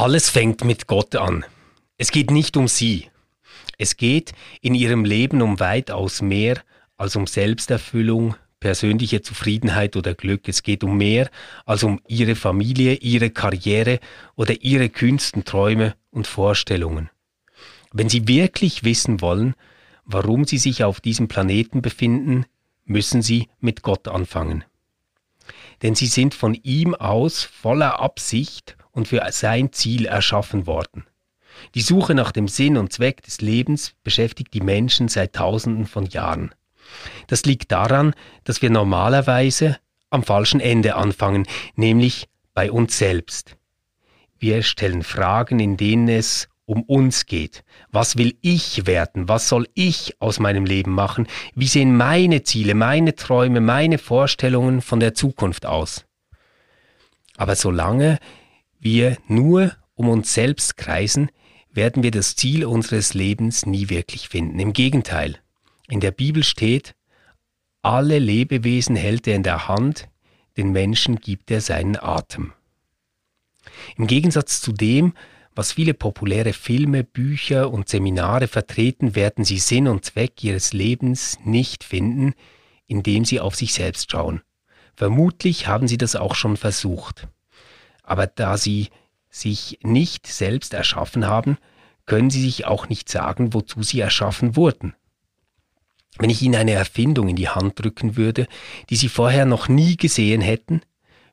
Alles fängt mit Gott an. Es geht nicht um sie. Es geht in ihrem Leben um weitaus mehr als um Selbsterfüllung, persönliche Zufriedenheit oder Glück. Es geht um mehr als um ihre Familie, ihre Karriere oder ihre kühnsten Träume und Vorstellungen. Wenn Sie wirklich wissen wollen, warum Sie sich auf diesem Planeten befinden, müssen Sie mit Gott anfangen. Denn Sie sind von ihm aus voller Absicht und für sein Ziel erschaffen worden. Die Suche nach dem Sinn und Zweck des Lebens beschäftigt die Menschen seit Tausenden von Jahren. Das liegt daran, dass wir normalerweise am falschen Ende anfangen, nämlich bei uns selbst. Wir stellen Fragen, in denen es um uns geht. Was will ich werden? Was soll ich aus meinem Leben machen? Wie sehen meine Ziele, meine Träume, meine Vorstellungen von der Zukunft aus? Aber solange wir nur um uns selbst kreisen, werden wir das Ziel unseres Lebens nie wirklich finden. Im Gegenteil, in der Bibel steht, alle Lebewesen hält er in der Hand, den Menschen gibt er seinen Atem. Im Gegensatz zu dem, was viele populäre Filme, Bücher und Seminare vertreten, werden sie Sinn und Zweck ihres Lebens nicht finden, indem sie auf sich selbst schauen. Vermutlich haben sie das auch schon versucht. Aber da sie sich nicht selbst erschaffen haben, können sie sich auch nicht sagen, wozu sie erschaffen wurden. Wenn ich ihnen eine Erfindung in die Hand drücken würde, die sie vorher noch nie gesehen hätten,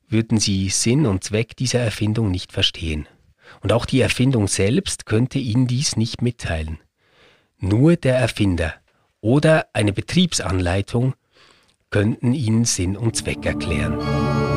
würden sie Sinn und Zweck dieser Erfindung nicht verstehen. Und auch die Erfindung selbst könnte ihnen dies nicht mitteilen. Nur der Erfinder oder eine Betriebsanleitung könnten ihnen Sinn und Zweck erklären.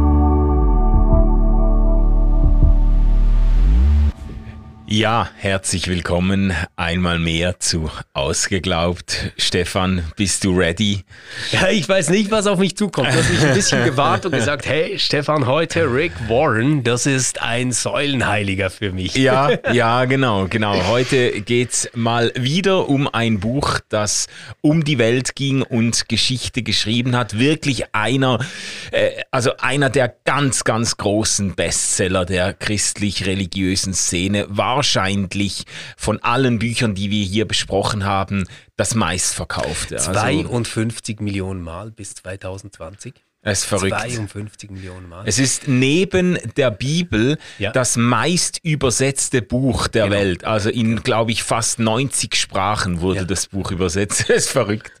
Ja, herzlich willkommen einmal mehr zu Ausgeglaubt. Stefan, bist du ready? Ja, ich weiß nicht, was auf mich zukommt. Du hast mich ein bisschen gewarnt und gesagt, hey Stefan, heute Rick Warren, das ist ein Säulenheiliger für mich. Ja, ja, genau, genau. Heute geht's mal wieder um ein Buch, das um die Welt ging und Geschichte geschrieben hat. Wirklich einer, äh, also einer der ganz, ganz großen Bestseller der christlich-religiösen Szene. Wahrscheinlich von allen Büchern, die wir hier besprochen haben, das meistverkaufte. Also, 52 Millionen Mal bis 2020. es ist verrückt. 52 Millionen Mal. Es ist neben der Bibel Ja. das meist übersetzte Buch der Genau. Welt. Also in, glaube ich, fast 90 Sprachen wurde Ja. das Buch übersetzt. Das ist verrückt.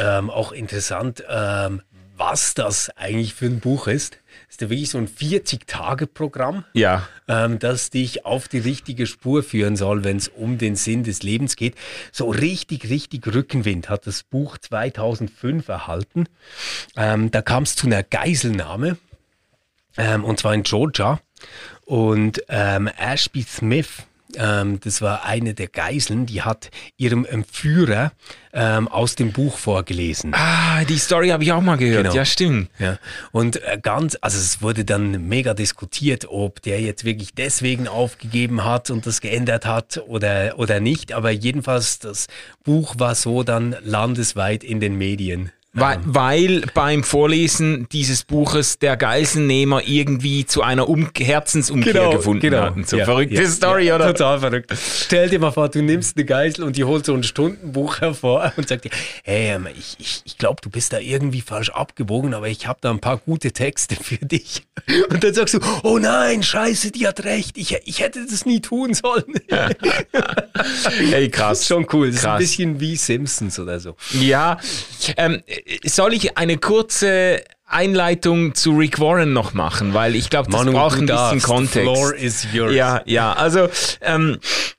ähm, auch interessant, ähm, was das eigentlich für ein Buch ist. Ist ja wirklich so ein 40-Tage-Programm, Ja. ähm, das dich auf die richtige Spur führen soll, wenn es um den Sinn des Lebens geht. So richtig, richtig Rückenwind hat das Buch 2005 erhalten. Ähm, da kam es zu einer Geiselnahme, ähm, und zwar in Georgia. Und ähm, Ashby Smith, ähm, das war eine der Geiseln, die hat ihrem Entführer ähm, aus dem Buch vorgelesen. Ah, die Story habe ich auch mal gehört. Genau. Ja, stimmt. Ja, und äh, ganz, also es wurde dann mega diskutiert, ob der jetzt wirklich deswegen aufgegeben hat und das geändert hat oder, oder nicht. Aber jedenfalls, das Buch war so dann landesweit in den Medien. Weil, weil beim Vorlesen dieses Buches der Geiselnehmer irgendwie zu einer um Herzensumkehr gefunden hatten. So Ja, verrückte ja, Story, ja, oder? Total verrückt. Stell dir mal vor, du nimmst eine Geisel und die holt so ein Stundenbuch hervor und sagt dir, hey, ich, ich, ich glaube, du bist da irgendwie falsch abgebogen, aber ich habe da ein paar gute Texte für dich. Und dann sagst du, oh nein, scheiße, die hat recht, ich, ich hätte das nie tun sollen. Ey, krass. Schon cool, das ist ein Krass. bisschen wie Simpsons oder so. Ja, ähm, soll ich eine kurze Einleitung zu Rick Warren noch machen, weil ich glaube, das Manu, braucht ein bisschen darfst. The Kontext. floor is yours. Ja, ja, also ähm, äh,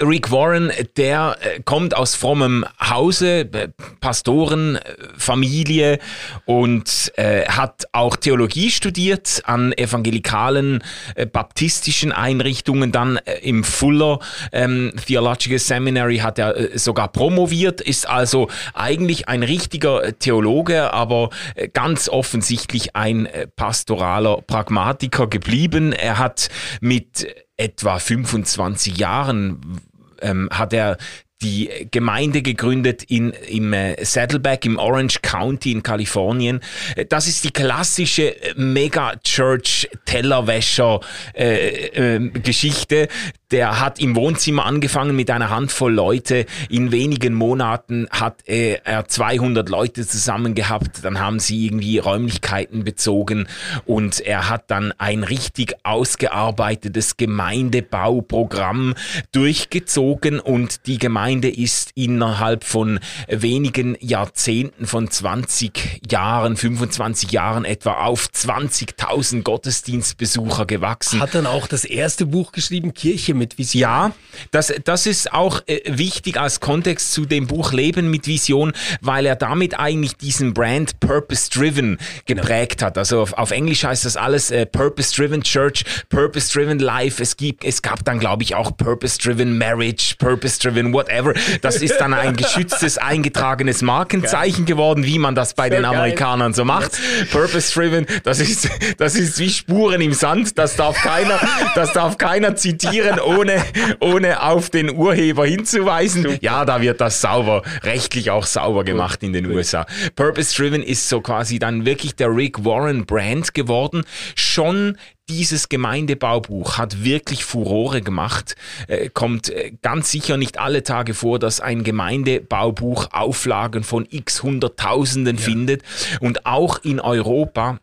Rick Warren, der äh, kommt aus frommem Hause, äh, Pastorenfamilie und äh, hat auch Theologie studiert an evangelikalen äh, baptistischen Einrichtungen. Dann äh, im Fuller ähm, Theological Seminary hat er äh, sogar promoviert, ist also eigentlich ein richtiger äh, Theologe, aber äh, ganz offensichtlich ein äh, pastoraler Pragmatiker geblieben. Er hat mit etwa 25 Jahren ähm, hat er die Gemeinde gegründet in, im äh, Saddleback im Orange County in Kalifornien. Äh, das ist die klassische Mega-Church-Tellerwäscher-Geschichte. Äh, äh, der hat im Wohnzimmer angefangen mit einer Handvoll Leute. In wenigen Monaten hat er 200 Leute zusammen gehabt. Dann haben sie irgendwie Räumlichkeiten bezogen und er hat dann ein richtig ausgearbeitetes Gemeindebauprogramm durchgezogen und die Gemeinde ist innerhalb von wenigen Jahrzehnten, von 20 Jahren, 25 Jahren etwa auf 20.000 Gottesdienstbesucher gewachsen. Hat dann auch das erste Buch geschrieben, Kirche mit Vision. Ja, das, das ist auch äh, wichtig als Kontext zu dem Buch Leben mit Vision, weil er damit eigentlich diesen Brand Purpose Driven geprägt hat. Also auf, auf, Englisch heißt das alles äh, Purpose Driven Church, Purpose Driven Life. Es, gibt, es gab dann, glaube ich, auch Purpose Driven Marriage, Purpose Driven whatever. Das ist dann ein geschütztes, eingetragenes Markenzeichen geil. geworden, wie man das bei Sehr den Amerikanern geil. so macht. Purpose Driven, das ist, das ist wie Spuren im Sand. Das darf keiner, das darf keiner zitieren ohne, ohne auf den Urheber hinzuweisen. Super. Ja, da wird das sauber, rechtlich auch sauber gemacht in den. USA. Purpose Driven ist so quasi dann wirklich der Rick Warren Brand geworden. Schon dieses Gemeindebaubuch hat wirklich Furore gemacht. Äh, kommt äh, ganz sicher nicht alle Tage vor, dass ein Gemeindebaubuch Auflagen von x Hunderttausenden ja. findet. Und auch in Europa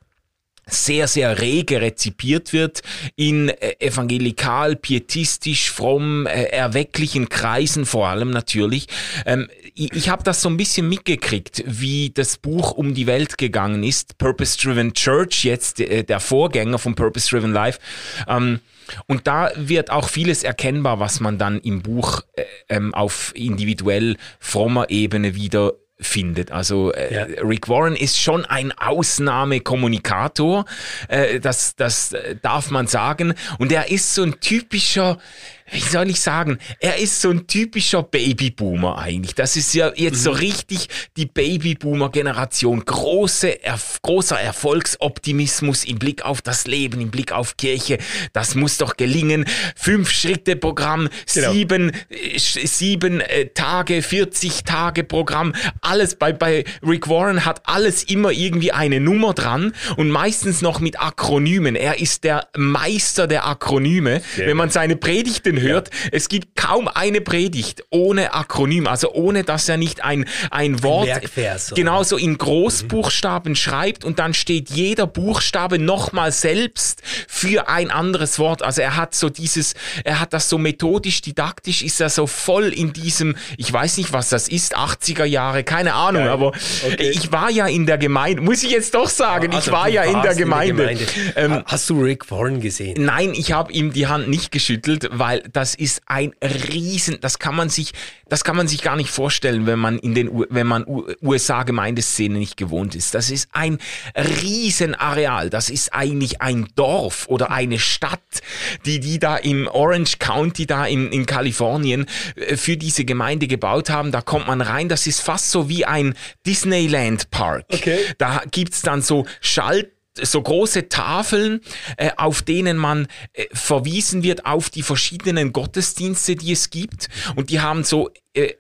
sehr, sehr rege rezipiert wird in äh, evangelikal, pietistisch, fromm, äh, erwecklichen Kreisen vor allem natürlich. Ähm, ich habe das so ein bisschen mitgekriegt, wie das Buch um die Welt gegangen ist. Purpose Driven Church, jetzt äh, der Vorgänger von Purpose Driven Life. Ähm, und da wird auch vieles erkennbar, was man dann im Buch äh, ähm, auf individuell frommer Ebene wieder findet. Also äh, ja. Rick Warren ist schon ein Ausnahmekommunikator, äh, das, das darf man sagen. Und er ist so ein typischer, wie soll ich sagen, er ist so ein typischer Babyboomer eigentlich. Das ist ja jetzt mhm. so richtig die Babyboomer-Generation. Große, erf großer Erfolgsoptimismus im Blick auf das Leben, im Blick auf Kirche. Das muss doch gelingen. Fünf-Schritte-Programm, genau. sieben, äh, sieben äh, Tage, 40 Tage Programm. Alles bei, bei Rick Warren hat alles immer irgendwie eine Nummer dran und meistens noch mit Akronymen. Er ist der Meister der Akronyme. Sehr Wenn man seine Predigten hört, ja. es gibt kaum eine Predigt ohne Akronym, also ohne dass er nicht ein, ein Wort ein genauso in Großbuchstaben mhm. schreibt und dann steht jeder Buchstabe nochmal selbst für ein anderes Wort. Also er hat so dieses, er hat das so methodisch, didaktisch, ist er so voll in diesem, ich weiß nicht, was das ist, 80er Jahre, keine Ahnung, Geil. aber okay. ich war ja in der Gemeinde, muss ich jetzt doch sagen, also, ich war ja in der Gemeinde. In der Gemeinde. Ähm, Hast du Rick Warren gesehen? Nein, ich habe ihm die Hand nicht geschüttelt, weil das ist ein Riesen, das kann man sich, das kann man sich gar nicht vorstellen, wenn man in den, wenn man USA-Gemeindeszene nicht gewohnt ist. Das ist ein Riesenareal. Das ist eigentlich ein Dorf oder eine Stadt, die die da im Orange County da in, in Kalifornien äh, für diese Gemeinde gebaut haben. Da kommt man rein. Das ist fast so wie ein Disneyland Park. Okay. Da gibt's dann so Schalt so große Tafeln, äh, auf denen man äh, verwiesen wird auf die verschiedenen Gottesdienste, die es gibt. Und die haben so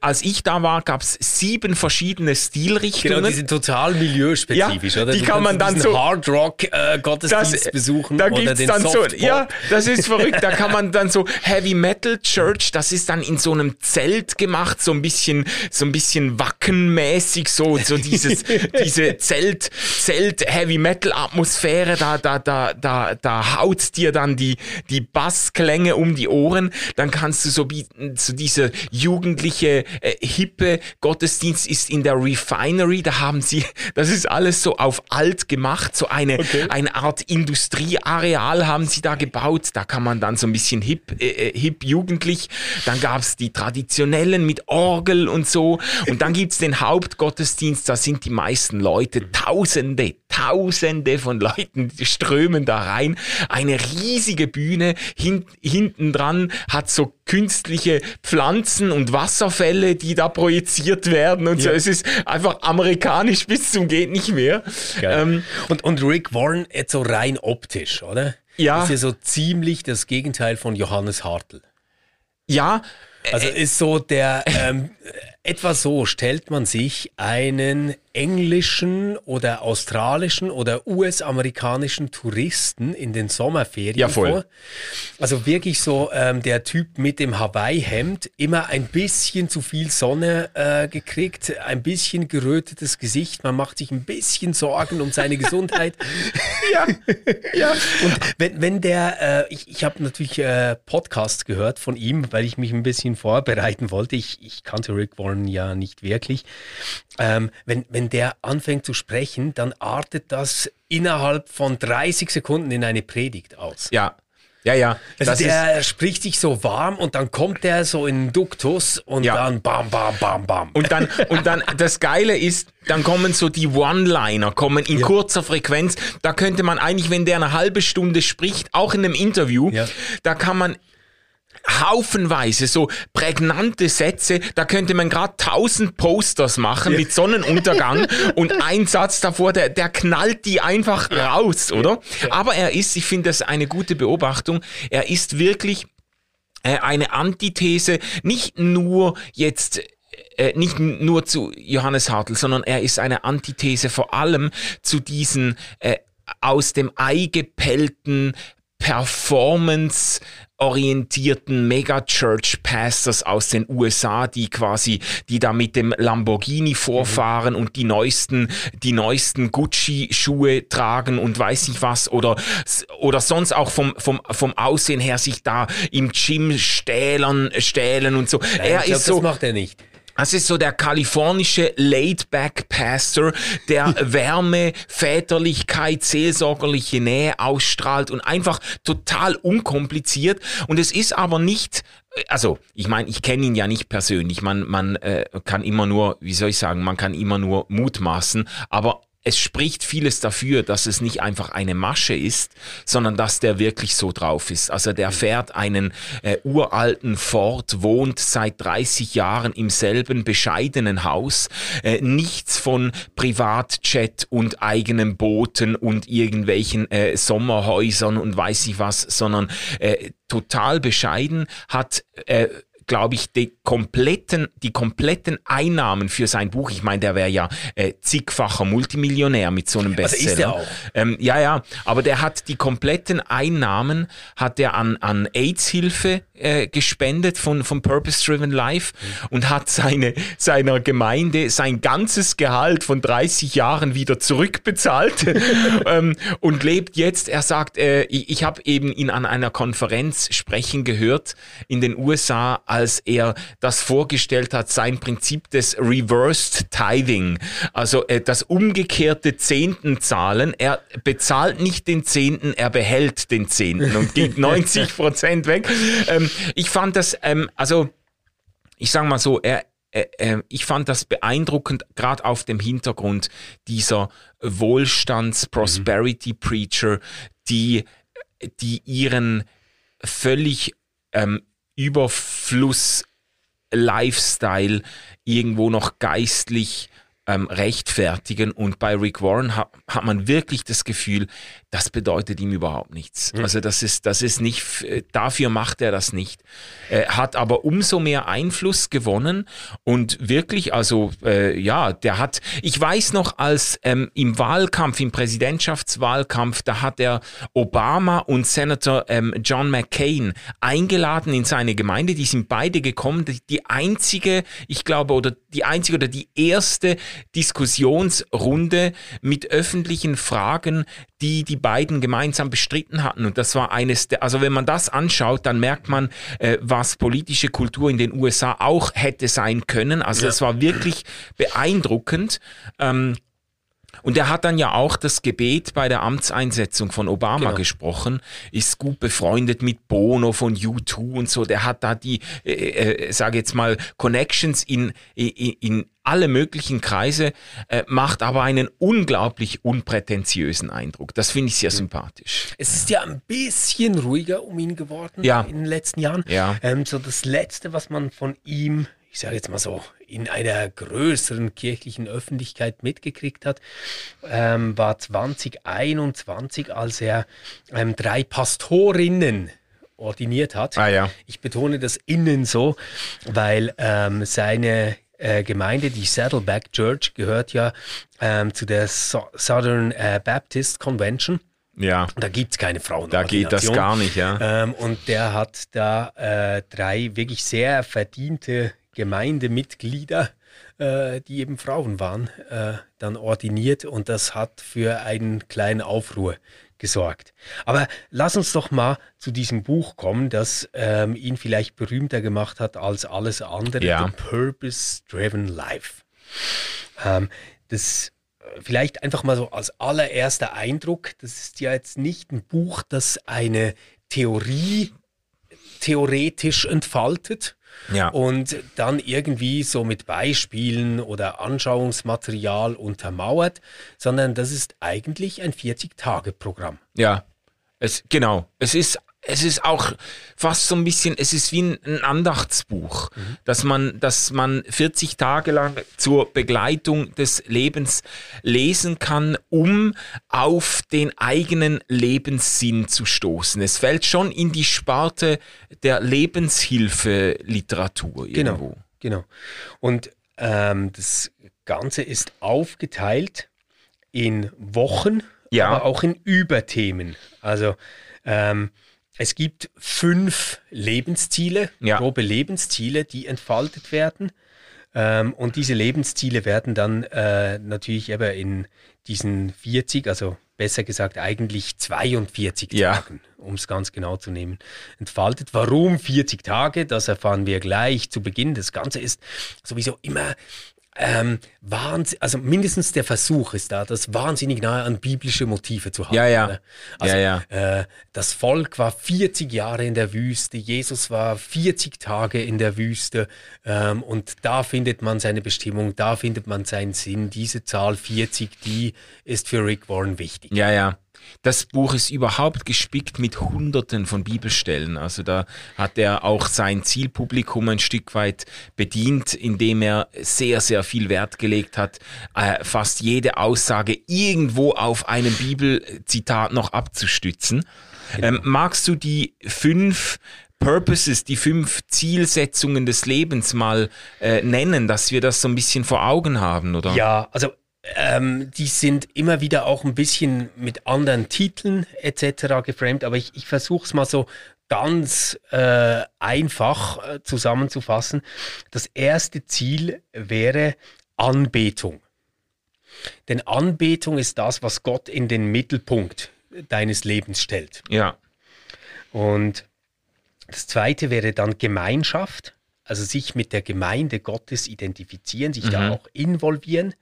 als ich da war, gab es sieben verschiedene Stilrichtungen. Genau, die sind total milieuspezifisch, ja, oder? Die du kann man dann so Hard Rock äh, Gottesdienst das, besuchen da gibt's dann Softpop. so, ja, das ist verrückt. Da kann man dann so Heavy Metal Church, das ist dann in so einem Zelt gemacht, so ein bisschen, so ein bisschen wackenmäßig, so, so dieses, diese Zelt, Zelt Heavy Metal Atmosphäre. Da, da, da, da, da haut dir dann die, die Bassklänge um die Ohren. Dann kannst du so, so diese jugendliche richtige äh, hippe Gottesdienst ist in der Refinery. Da haben sie, das ist alles so auf alt gemacht, so eine, okay. eine Art Industrieareal haben sie da gebaut. Da kann man dann so ein bisschen hip, äh, äh hip jugendlich. Dann gab es die traditionellen mit Orgel und so. Und dann gibt es den Hauptgottesdienst, da sind die meisten Leute, Tausende, Tausende von Leuten strömen da rein. Eine riesige Bühne. Hin, hinten dran hat so künstliche Pflanzen und Wasserfälle, die da projiziert werden und ja. so. Es ist einfach amerikanisch bis zum geht nicht mehr. Ähm, und, und Rick Warren jetzt so rein optisch, oder? Ja. Ist ja so ziemlich das Gegenteil von Johannes Hartl. Ja, Also ist so der, ähm, etwa so stellt man sich einen englischen oder australischen oder US-amerikanischen Touristen in den Sommerferien Ja, voll. vor. Also wirklich so ähm, der Typ mit dem Hawaii-Hemd, immer ein bisschen zu viel Sonne äh, gekriegt, ein bisschen gerötetes Gesicht, man macht sich ein bisschen Sorgen um seine Gesundheit. Ja, ja. Und wenn, wenn der, äh, ich, ich habe natürlich äh, Podcasts gehört von ihm, weil ich mich ein bisschen vorbereiten wollte. Ich, ich kannte Rick Warren ja nicht wirklich. Ähm, wenn, wenn der anfängt zu sprechen, dann artet das innerhalb von 30 Sekunden in eine Predigt aus. Ja, ja, ja. Also der spricht sich so warm und dann kommt der so in Duktus und Ja. dann bam, bam, bam, bam. und dann, und dann, das Geile ist, dann kommen so die One-Liner, kommen in kurzer Frequenz. Da könnte man eigentlich, wenn der eine halbe Stunde spricht, auch in einem Interview, Ja. da kann man haufenweise so prägnante Sätze, da könnte man gerade tausend Posters machen mit Sonnenuntergang und ein Satz davor, der, der knallt die einfach raus, oder? Aber er ist, ich finde das eine gute Beobachtung, er ist wirklich äh, eine Antithese, nicht nur jetzt äh, nicht n- nur zu Johannes Hartl, sondern er ist eine Antithese vor allem zu diesen äh, aus dem Ei gepellten Performance orientierten Megachurch-Pastors aus den USA, die quasi, die da mit dem Lamborghini vorfahren und die neuesten, die neuesten Gucci-Schuhe tragen und weiß nicht was oder, oder sonst auch vom, vom, vom Aussehen her sich da im Gym stählern, stählen und so. Nein, er ich glaub, ist so, das macht er nicht. Das ist so der kalifornische Laid-Back-Pastor, der Wärme, Väterlichkeit, seelsorgerliche Nähe ausstrahlt und einfach total unkompliziert. Und es ist aber nicht, also ich meine, ich kenne ihn ja nicht persönlich. Man, man äh, kann immer nur, wie soll ich sagen, man kann immer nur mutmaßen, aber es spricht vieles dafür, dass es nicht einfach eine Masche ist, sondern dass der wirklich so drauf ist. Also der fährt einen äh, uralten Ford, wohnt seit 30 Jahren im selben bescheidenen Haus, äh, nichts von Privatjet und eigenen Booten und irgendwelchen äh, Sommerhäusern und weiß ich was, sondern äh, total bescheiden, hat äh, glaube ich, die kompletten, die kompletten Einnahmen für sein Buch, ich meine, der wäre ja äh, zigfacher Multimillionär mit so einem Also Bestseller. ist er auch. Ähm, ja, ja, aber der hat die kompletten Einnahmen hat er an, an AIDS-Hilfe äh, gespendet von, von Purpose Driven Life und hat seine, seiner Gemeinde sein ganzes Gehalt von 30 Jahren wieder zurückbezahlt ähm, und lebt jetzt, er sagt, äh, ich, ich habe eben ihn an einer Konferenz sprechen gehört in den USA, als er das vorgestellt hat, sein Prinzip des Reversed Tithing, also äh, das umgekehrte Zehntenzahlen. Er bezahlt nicht den Zehnten, er behält den Zehnten und gibt 90 Prozent weg. Ähm, ich fand das, ähm, also ich sage mal so, er, äh, ich fand das beeindruckend, gerade auf dem Hintergrund dieser Wohlstands-Prosperity-Preacher, die, die ihren völlig ähm, Überfluss-Lifestyle irgendwo noch geistlich ähm, rechtfertigen. Und bei Rick Warren hat, hat man wirklich das Gefühl, das bedeutet ihm überhaupt nichts. Also das ist, das ist nicht, dafür macht er das nicht. Er hat aber umso mehr Einfluss gewonnen und wirklich, also äh, ja, der hat, ich weiß noch, als ähm, im Wahlkampf, im Präsidentschaftswahlkampf, da hat er Obama und Senator ähm, John McCain eingeladen in seine Gemeinde. Die sind beide gekommen. Die, die einzige, ich glaube, oder die einzige oder die erste Diskussionsrunde mit öffentlichen Fragen, die die beiden gemeinsam bestritten hatten. Und das war eines der, also wenn man das anschaut, dann merkt man, äh, was politische Kultur in den USA auch hätte sein können. Also das war wirklich beeindruckend. Ähm, und er hat dann ja auch das Gebet bei der Amtseinsetzung von Obama Genau. gesprochen, ist gut befreundet mit Bono von U2 und so. Der hat da die, äh, äh, sage jetzt mal, Connections in, in, in alle möglichen Kreise, äh, macht aber einen unglaublich unprätentiösen Eindruck. Das finde ich sehr sympathisch. Es ist ja ein bisschen ruhiger um ihn geworden Ja. in den letzten Jahren. Ja. Ähm, so das Letzte, was man von ihm, ich sage jetzt mal so, in einer größeren kirchlichen Öffentlichkeit mitgekriegt hat, ähm, war 2021, als er ähm, drei Pastorinnen ordiniert hat. Ah ja. Ich betone das innen so, weil ähm, seine äh, Gemeinde, die Saddleback Church, gehört ja ähm, zu der so Southern äh, Baptist Convention. Ja. Da gibt es keine Frauen. Da geht das gar nicht, ja. Ähm, und der hat da äh, drei wirklich sehr verdiente Gemeindemitglieder, äh, die eben Frauen waren, äh, dann ordiniert und das hat für einen kleinen Aufruhr gesorgt. Aber lass uns doch mal zu diesem Buch kommen, das ähm, ihn vielleicht berühmter gemacht hat als alles andere, Ja. The Purpose Driven Life. Ähm, das äh, vielleicht einfach mal so als allererster Eindruck, das ist ja jetzt nicht ein Buch, das eine Theorie theoretisch entfaltet Ja. und dann irgendwie so mit Beispielen oder Anschauungsmaterial untermauert, sondern das ist eigentlich ein 40-Tage-Programm. Ja, es, genau. Es ist, es ist auch fast so ein bisschen, es ist wie ein, Andachtsbuch, dass man, dass man 40 Tage lang zur Begleitung des Lebens lesen kann, um auf den eigenen Lebenssinn zu stoßen. Es fällt schon in die Sparte der Lebenshilfe-Literatur irgendwo. Genau, genau. Und ähm, das Ganze ist aufgeteilt in Wochen, Ja. aber auch in Überthemen. Also ähm, es gibt fünf Lebensziele, Ja. grobe Lebensziele, die entfaltet werden. Ähm, und diese Lebensziele werden dann äh, natürlich eben in diesen 40, also besser gesagt eigentlich 42 Ja. Tagen, um es ganz genau zu nehmen, entfaltet. Warum 40 Tage? Das erfahren wir gleich zu Beginn. Das Ganze ist sowieso immer ähm, also mindestens der Versuch ist da, das wahnsinnig nahe an biblische Motive zu haben. Ja, ja. ne? Also, Ja, Äh, das Volk war 40 Jahre in der Wüste, Jesus war 40 Tage in der Wüste ähm, und da findet man seine Bestimmung, da findet man seinen Sinn. Diese Zahl 40, die ist für Rick Warren wichtig. Ja, ja. Das Buch ist überhaupt gespickt mit Hunderten von Bibelstellen. Also da hat er auch sein Zielpublikum ein Stück weit bedient, indem er sehr, sehr viel Wert gelegt hat, äh, fast jede Aussage irgendwo auf einem Bibelzitat noch abzustützen. Ähm, magst du die fünf Purposes, die fünf Zielsetzungen des Lebens mal äh, nennen, dass wir das so ein bisschen vor Augen haben, oder? Ja, also ähm, die sind immer wieder auch ein bisschen mit anderen Titeln etc. geframed, aber ich, ich versuche es mal so ganz äh, einfach äh, zusammenzufassen. Das erste Ziel wäre Anbetung. Denn Anbetung ist das, was Gott in den Mittelpunkt deines Lebens stellt. Ja. Und das zweite wäre dann Gemeinschaft, also sich mit der Gemeinde Gottes identifizieren, sich da auch involvieren.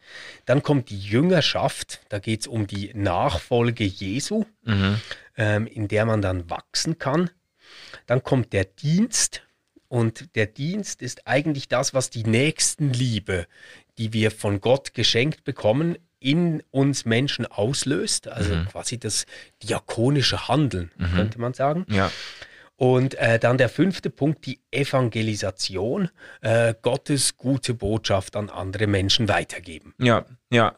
Dann kommt die Jüngerschaft, da geht es um die Nachfolge Jesu, ähm, in der man dann wachsen kann. Dann kommt der Dienst und der Dienst ist eigentlich das, was die Nächstenliebe, die wir von Gott geschenkt bekommen, in uns Menschen auslöst. Also quasi das diakonische Handeln, könnte man sagen. Ja. Und äh, dann der fünfte Punkt, die Evangelisation, äh, Gottes gute Botschaft an andere Menschen weitergeben. Ja, ja.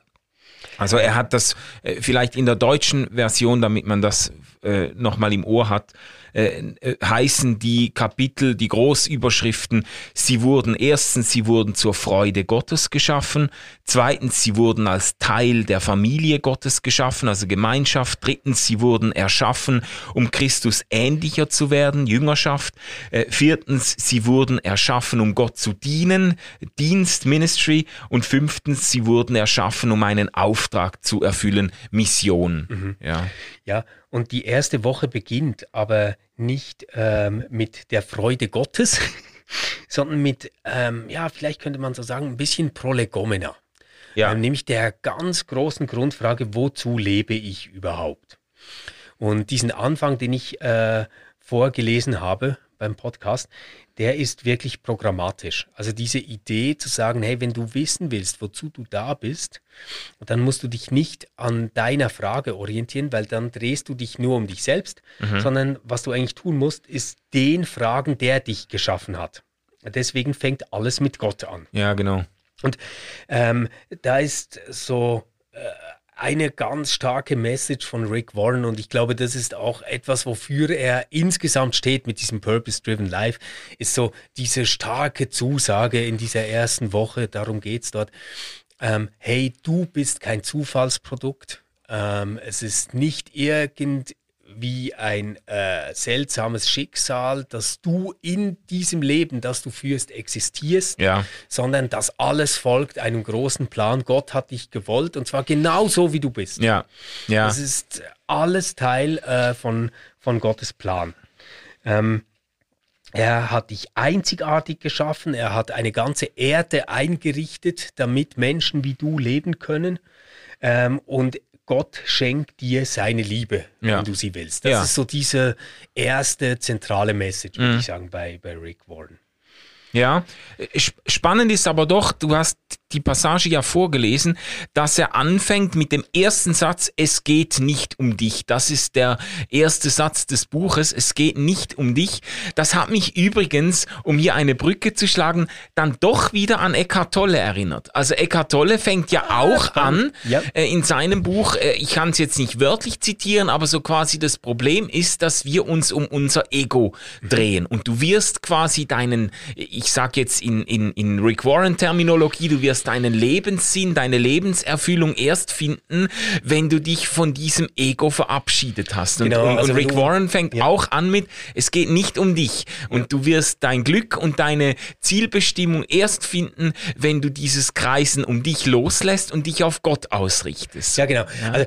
Also er hat das äh, vielleicht in der deutschen Version, damit man das äh, nochmal im Ohr hat, äh, äh, heißen die Kapitel, die Großüberschriften, sie wurden erstens, sie wurden zur Freude Gottes geschaffen, zweitens, sie wurden als Teil der Familie Gottes geschaffen, also Gemeinschaft, drittens, sie wurden erschaffen, um Christus ähnlicher zu werden, Jüngerschaft, äh, viertens, sie wurden erschaffen, um Gott zu dienen, Dienst, Ministry. Und fünftens, sie wurden erschaffen, um einen Auftrag zu erfüllen, Mission. Ja. Ja, und die erste Woche beginnt aber nicht ähm, mit der Freude Gottes, sondern mit, ähm, ja, vielleicht könnte man so sagen, ein bisschen Prolegomena. Ja. Ähm, nämlich der ganz großen Grundfrage, wozu lebe ich überhaupt? Und diesen Anfang, den ich äh, vorgelesen habe beim Podcast, der ist wirklich programmatisch. Also diese Idee zu sagen, hey, wenn du wissen willst, wozu du da bist, dann musst du dich nicht an deiner Frage orientieren, weil dann drehst du dich nur um dich selbst, sondern was du eigentlich tun musst, ist den fragen, der dich geschaffen hat. Deswegen fängt alles mit Gott an. ja, genau. Und ähm, da ist so äh, eine ganz starke Message von Rick Warren und ich glaube, das ist auch etwas, wofür er insgesamt steht mit diesem Purpose-Driven Life, ist so diese starke Zusage in dieser ersten Woche, darum geht es dort. Ähm, hey, du bist kein Zufallsprodukt. Ähm, es ist nicht irgend wie ein äh, seltsames Schicksal, dass du in diesem Leben, das du führst, existierst, Ja. sondern dass alles folgt einem großen Plan. Gott hat dich gewollt und zwar genau so, wie du bist. Ja. Ja. Das ist alles Teil äh, von, von Gottes Plan. Ähm, er hat dich einzigartig geschaffen, er hat eine ganze Erde eingerichtet, damit Menschen wie du leben können. Ähm, und Gott schenkt dir seine Liebe, Ja. wenn du sie willst. Das Ja. ist so diese erste zentrale Message, Mhm. würde ich sagen, bei, bei Rick Warren. Ja, Sp- spannend ist aber doch, du hast die Passage ja vorgelesen, dass er anfängt mit dem ersten Satz, es geht nicht um dich. Das ist der erste Satz des Buches, es geht nicht um dich. Das hat mich übrigens, um hier eine Brücke zu schlagen, dann doch wieder an Eckhart Tolle erinnert. Also Eckhart Tolle fängt ja auch an, Ja. äh, in seinem Buch, äh, ich kann es jetzt nicht wörtlich zitieren, aber so quasi das Problem ist, dass wir uns um unser Ego drehen. Und du wirst quasi deinen, ich sag jetzt in, in, in Rick Warren-Terminologie, du wirst deinen Lebenssinn, deine Lebenserfüllung erst finden, wenn du dich von diesem Ego verabschiedet hast. Und, Genau, und, also und Rick du- Warren fängt Ja. auch an mit, es geht nicht um dich. Und du wirst dein Glück und deine Zielbestimmung erst finden, wenn du dieses Kreisen um dich loslässt und dich auf Gott ausrichtest. Ja, genau. Also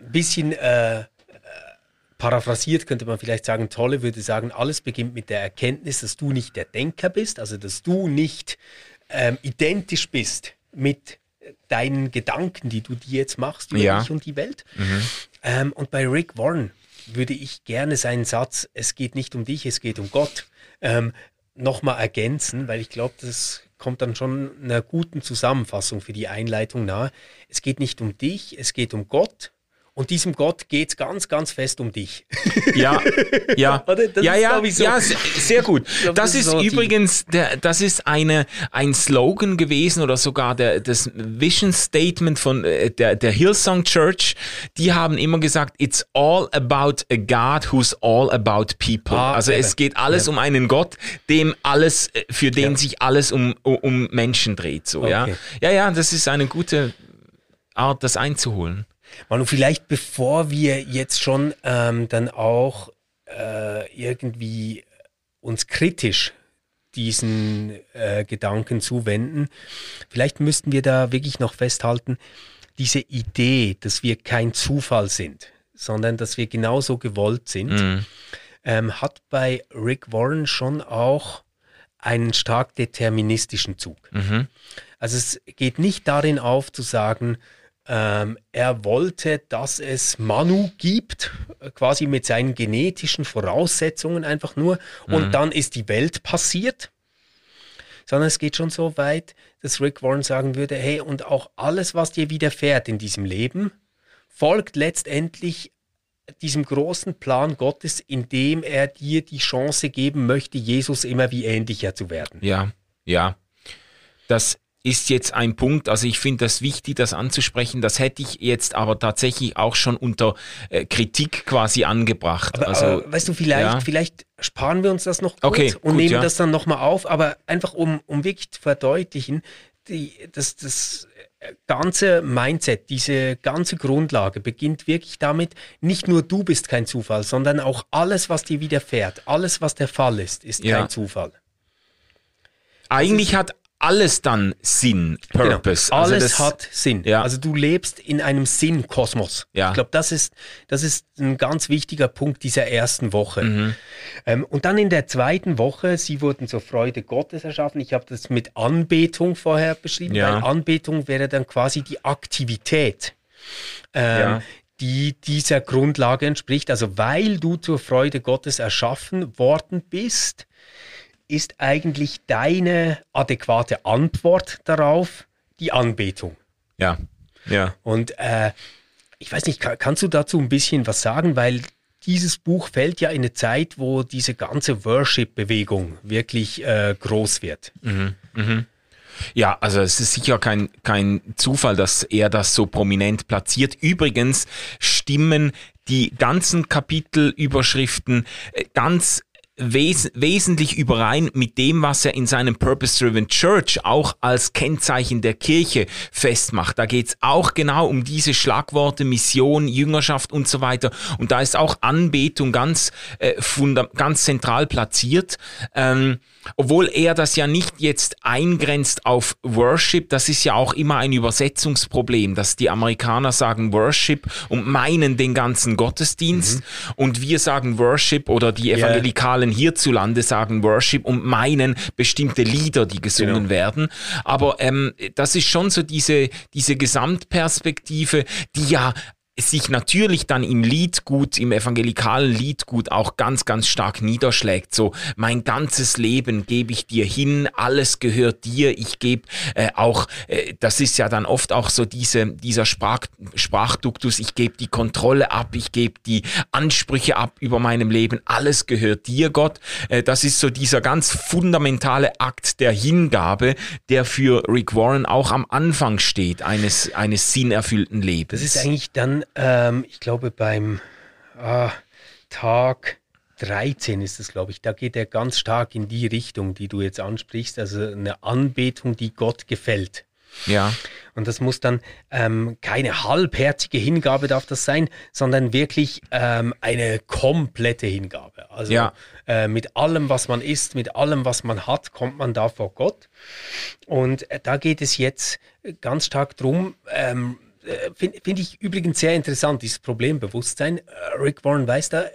ein bisschen äh, äh, paraphrasiert könnte man vielleicht sagen, Tolle würde sagen, alles beginnt mit der Erkenntnis, dass du nicht der Denker bist, also dass du nicht ähm, identisch bist mit deinen Gedanken, die du dir jetzt machst über Ja. dich und die Welt. Ähm, und bei Rick Warren würde ich gerne seinen Satz, es geht nicht um dich, es geht um Gott, ähm, nochmal ergänzen, weil ich glaube, das kommt dann schon einer guten Zusammenfassung für die Einleitung nahe. Es geht nicht um dich, es geht um Gott. Und diesem Gott geht es ganz, ganz fest um dich. Ja, ja, ja, ja, so- ja, se- sehr gut. glaub, Das das ist so übrigens, der, das ist eine, ein Slogan gewesen oder sogar der, das Vision Statement von äh, der, der Hillsong Church. Die haben immer gesagt, it's all about a God who's all about people. Ah, also eben. es geht alles Ja. um einen Gott, dem alles, äh, für den Ja. sich alles um, um- Menschen dreht. So, ja. Okay. ja, ja, das ist eine gute Art, das einzuholen. Manu, vielleicht bevor wir jetzt schon ähm, dann auch äh, irgendwie uns kritisch diesen äh, Gedanken zuwenden, vielleicht müssten wir da wirklich noch festhalten, diese Idee, dass wir kein Zufall sind, sondern dass wir genauso gewollt sind, ähm, hat bei Rick Warren schon auch einen stark deterministischen Zug. Also es geht nicht darin auf zu sagen, ähm, er wollte, dass es Manu gibt, äh, quasi mit seinen genetischen Voraussetzungen einfach nur, und dann ist die Welt passiert. Sondern es geht schon so weit, dass Rick Warren sagen würde, hey, und auch alles, was dir widerfährt in diesem Leben, folgt letztendlich diesem großen Plan Gottes, indem er dir die Chance geben möchte, Jesus immer wie ähnlicher zu werden. Ja, ja. Das ist jetzt ein Punkt, also ich finde das wichtig, das anzusprechen. Das hätte ich jetzt aber tatsächlich auch schon unter äh, Kritik quasi angebracht. Aber, also, aber weißt du, vielleicht, ja. vielleicht sparen wir uns das noch kurz Okay, und gut, nehmen ja. das dann nochmal auf, aber einfach um, um wirklich zu verdeutlichen, die, das, das ganze Mindset, diese ganze Grundlage beginnt wirklich damit, nicht nur du bist kein Zufall, sondern auch alles, was dir widerfährt, alles, was der Fall ist, ist Ja. kein Zufall. eigentlich hat alles dann Sinn, Purpose. Genau. Also Alles das- hat Sinn. Ja. Also du lebst in einem Sinnkosmos. Ja. Ich glaube, das ist, das ist ein ganz wichtiger Punkt dieser ersten Woche. Mhm. Ähm, und dann in der zweiten Woche, sie wurden zur Freude Gottes erschaffen. Ich habe das mit Anbetung vorher beschrieben, Ja. weil Anbetung wäre dann quasi die Aktivität. Ähm, Ja. die dieser Grundlage entspricht. Also weil du zur Freude Gottes erschaffen worden bist, ist eigentlich deine adäquate Antwort darauf die Anbetung. Ja, ja. Und äh, ich weiß nicht, kann, kannst du dazu ein bisschen was sagen? Weil dieses Buch fällt ja in eine Zeit, wo diese ganze Worship-Bewegung wirklich äh, groß wird. Ja, also es ist sicher kein, kein Zufall, dass er das so prominent platziert. Übrigens stimmen die ganzen Kapitelüberschriften äh, ganz wes wesentlich überein mit dem, was er in seinem Purpose-Driven Church auch als Kennzeichen der Kirche festmacht. Da geht's auch genau um diese Schlagworte Mission, Jüngerschaft und so weiter. Und da ist auch Anbetung ganz, äh, ganz zentral platziert. Ähm, obwohl er das ja nicht jetzt eingrenzt auf Worship, das ist ja auch immer ein Übersetzungsproblem, dass die Amerikaner sagen Worship und meinen den ganzen Gottesdienst mhm. und wir sagen Worship oder die Evangelikalen Christen hierzulande sagen Worship und meinen bestimmte Lieder, die gesungen genau. werden. Aber ähm, das ist schon so diese, diese Gesamtperspektive, die ja sich natürlich dann im Liedgut, im evangelikalen Liedgut auch ganz, ganz stark niederschlägt. So, mein ganzes Leben gebe ich dir hin, alles gehört dir, ich gebe äh, auch, äh, das ist ja dann oft auch so diese, dieser Sprach, Sprachduktus, ich gebe die Kontrolle ab, ich gebe die Ansprüche ab über meinem Leben, alles gehört dir, Gott. Äh, das ist so dieser ganz fundamentale Akt der Hingabe, der für Rick Warren auch am Anfang steht, eines, eines sinnerfüllten Lebens. Das ist eigentlich dann ähm, ich glaube, beim ah, Tag 13 ist es, glaube ich. Da geht er ganz stark in die Richtung, die du jetzt ansprichst. Also eine Anbetung, die Gott gefällt. Ja. Und das muss dann ähm, keine halbherzige Hingabe darf das sein, sondern wirklich ähm, eine komplette Hingabe. Also ja. äh, mit allem, was man ist, mit allem, was man hat, kommt man da vor Gott. Und äh, da geht es jetzt ganz stark drum. Ähm, äh, finde find ich übrigens sehr interessant, dieses Problembewusstsein. Äh, Rick Warren weiß da, äh,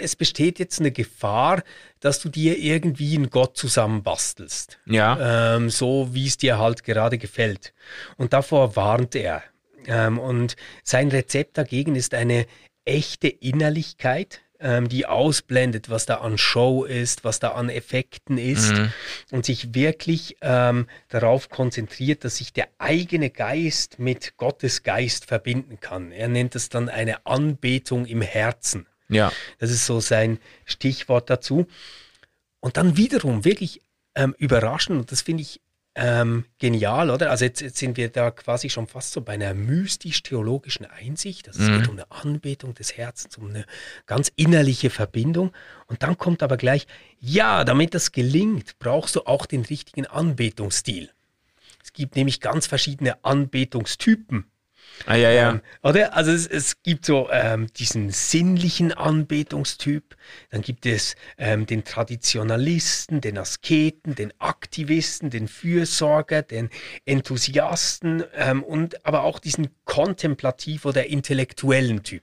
es besteht jetzt eine Gefahr, dass du dir irgendwie einen Gott zusammenbastelst. Ja. Ähm, so wie es dir halt gerade gefällt. Und davor warnt er. Ähm, und sein Rezept dagegen ist eine echte Innerlichkeit, ähm, die ausblendet, was da an Show ist, was da an Effekten ist mhm. und sich wirklich ähm, darauf konzentriert, dass sich der eigene Geist mit Gottes Geist verbinden kann. Er nennt es dann eine Anbetung im Herzen. Ja. Das ist so sein Stichwort dazu. Und dann wiederum wirklich ähm, überraschend, und das finde ich ähm, genial, oder? Also jetzt, jetzt, sind wir da quasi schon fast so bei einer mystisch-theologischen Einsicht. Also es mhm. geht um eine Anbetung des Herzens, um eine ganz innerliche Verbindung. Und dann kommt aber gleich, ja, damit das gelingt, brauchst du auch den richtigen Anbetungsstil. Es gibt nämlich ganz verschiedene Anbetungstypen. Ah, ja, ja. Ähm, oder? Also es, es gibt so ähm, diesen sinnlichen Anbetungstyp, dann gibt es ähm, den Traditionalisten, den Asketen, den Aktivisten, den Fürsorger, den Enthusiasten ähm, und aber auch diesen kontemplativ oder intellektuellen Typ.